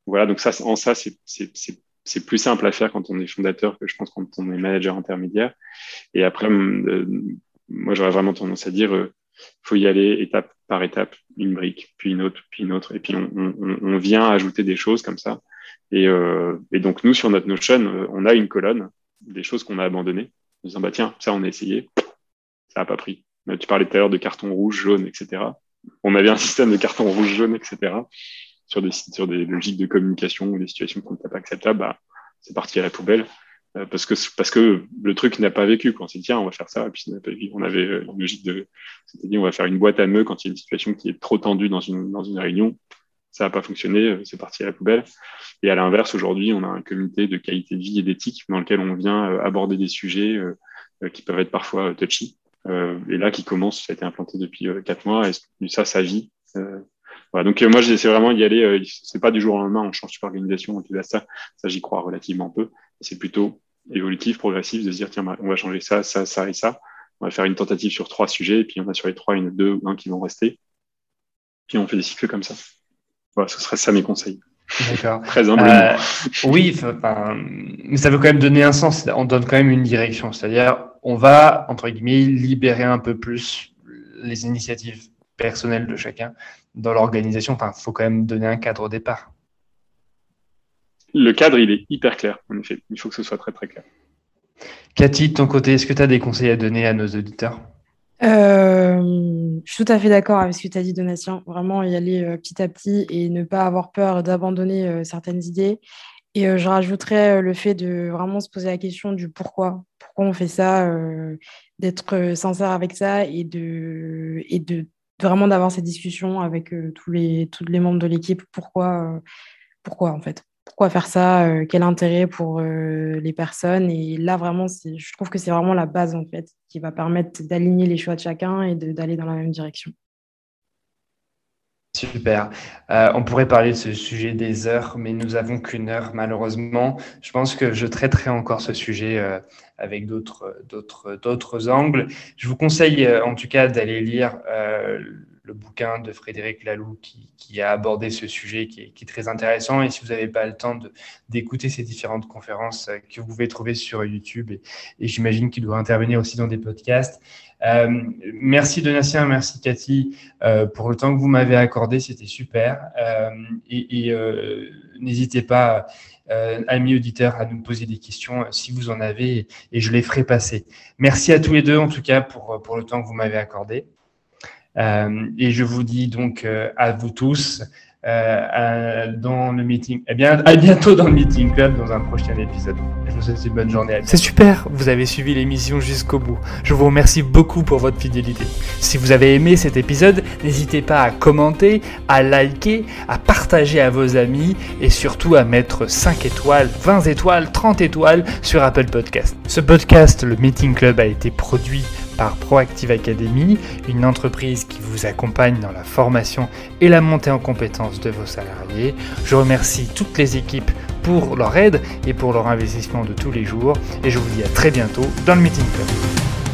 voilà, donc ça, en ça, c'est plus simple à faire quand on est fondateur que je pense quand on est manager intermédiaire. Et après, euh, moi, j'aurais vraiment tendance à dire, faut y aller étape par étape, une brique, puis une autre, puis une autre, et puis on, vient ajouter des choses comme ça. Et, euh, donc nous, sur notre Notion, euh, on a une colonne des choses qu'on a abandonnées, en disant bah tiens, ça on a essayé, ça n'a pas pris. Tu parlais tout à l'heure de carton rouge, jaune, etc. On avait un système de carton rouge, jaune, etc. Sur des logiques de communication ou des situations qu'on n'était pas acceptables, bah, c'est parti à la poubelle. Euh, parce que parce que le truc n'a pas vécu. Quand on s'est dit tiens, on va faire ça, et puis n'a pas vécu. On avait euh, une logique de, dit on va faire une boîte à nœuds quand il y a une situation qui est trop tendue dans une dans une réunion. Ça n'a pas fonctionné, euh, c'est parti à la poubelle. Et à l'inverse, aujourd'hui, on a un comité de qualité de vie et d'éthique dans lequel on vient aborder des sujets qui peuvent être parfois touchy. et là, qui commence, ça a été implanté depuis quatre mois, et ça, ça vit. Voilà, donc moi, j'essaie vraiment d'y aller. c'est pas du jour au lendemain, on change toute l'organisation, on fait ça. Ça, j'y crois relativement peu. C'est plutôt évolutif, progressif, de se dire, tiens, bah, on va changer ça, ça, ça et ça. On va faire une tentative sur trois sujets, et puis on a sur les trois, a deux ou un qui vont rester. Puis on fait des cycles comme ça. Voilà, ce serait ça mes conseils. D'accord. <laughs> Très humble. Euh, oui, mais ça veut quand même donner un sens. On donne quand même une direction. C'est-à-dire, on va, entre guillemets, libérer un peu plus les initiatives personnelles de chacun dans l'organisation. Enfin, il faut quand même donner un cadre au départ le cadre, il est hyper clair, en effet. Il faut que ce soit très, très clair. Cathy, de ton côté, est-ce que tu as des conseils à donner à nos auditeurs? Euh, je suis tout à fait d'accord avec ce que tu as dit, Donatien. Vraiment y aller euh, petit à petit et ne pas avoir peur d'abandonner euh, certaines idées. Et je rajouterais le fait de vraiment se poser la question du pourquoi. Pourquoi on fait ça, d'être sincère avec ça et de, et de, vraiment d'avoir cette discussion avec tous, les, tous les membres de l'équipe. Pourquoi, pourquoi, en fait? Pourquoi faire ça, euh, quel intérêt pour euh, les personnes. Et là, vraiment, je trouve que c'est vraiment la base, en fait, qui va permettre d'aligner les choix de chacun et d'aller dans la même direction. Super. Euh, on pourrait parler de ce sujet des heures, mais nous avons qu'une heure malheureusement. Je pense que je traiterai encore ce sujet avec d'autres angles. Je vous conseille en tout cas d'aller lire le bouquin de Frédéric Laloux qui, a abordé ce sujet qui est, très intéressant. Et si vous n'avez pas le temps d'écouter ces différentes conférences euh, que vous pouvez trouver sur YouTube, et, j'imagine qu'il doit intervenir aussi dans des podcasts. Euh, merci Donatien, merci Cathy euh, pour le temps que vous m'avez accordé, c'était super. et, n'hésitez pas, amis auditeurs, à nous poser des questions si vous en avez, et je les ferai passer. Merci à tous les deux en tout cas pour, pour le temps que vous m'avez accordé. Euh, et je vous dis donc euh, à vous tous euh, dans le meeting. Eh bien, à bientôt dans le meeting club dans un prochain épisode. Je vous souhaite une bonne journée. C'est super, vous avez suivi l'émission jusqu'au bout. Je vous remercie beaucoup pour votre fidélité. Si vous avez aimé cet épisode, n'hésitez pas à commenter, à liker, à partager à vos amis et surtout à mettre 5 étoiles, 20 étoiles, 30 étoiles sur Apple Podcast. Ce podcast, le Meeting Club, a été produit par Proactive Academy, une entreprise qui vous accompagne dans la formation et la montée en compétences de vos salariés. Je remercie toutes les équipes pour leur aide et pour leur investissement de tous les jours et je vous dis à très bientôt dans le Meeting Club.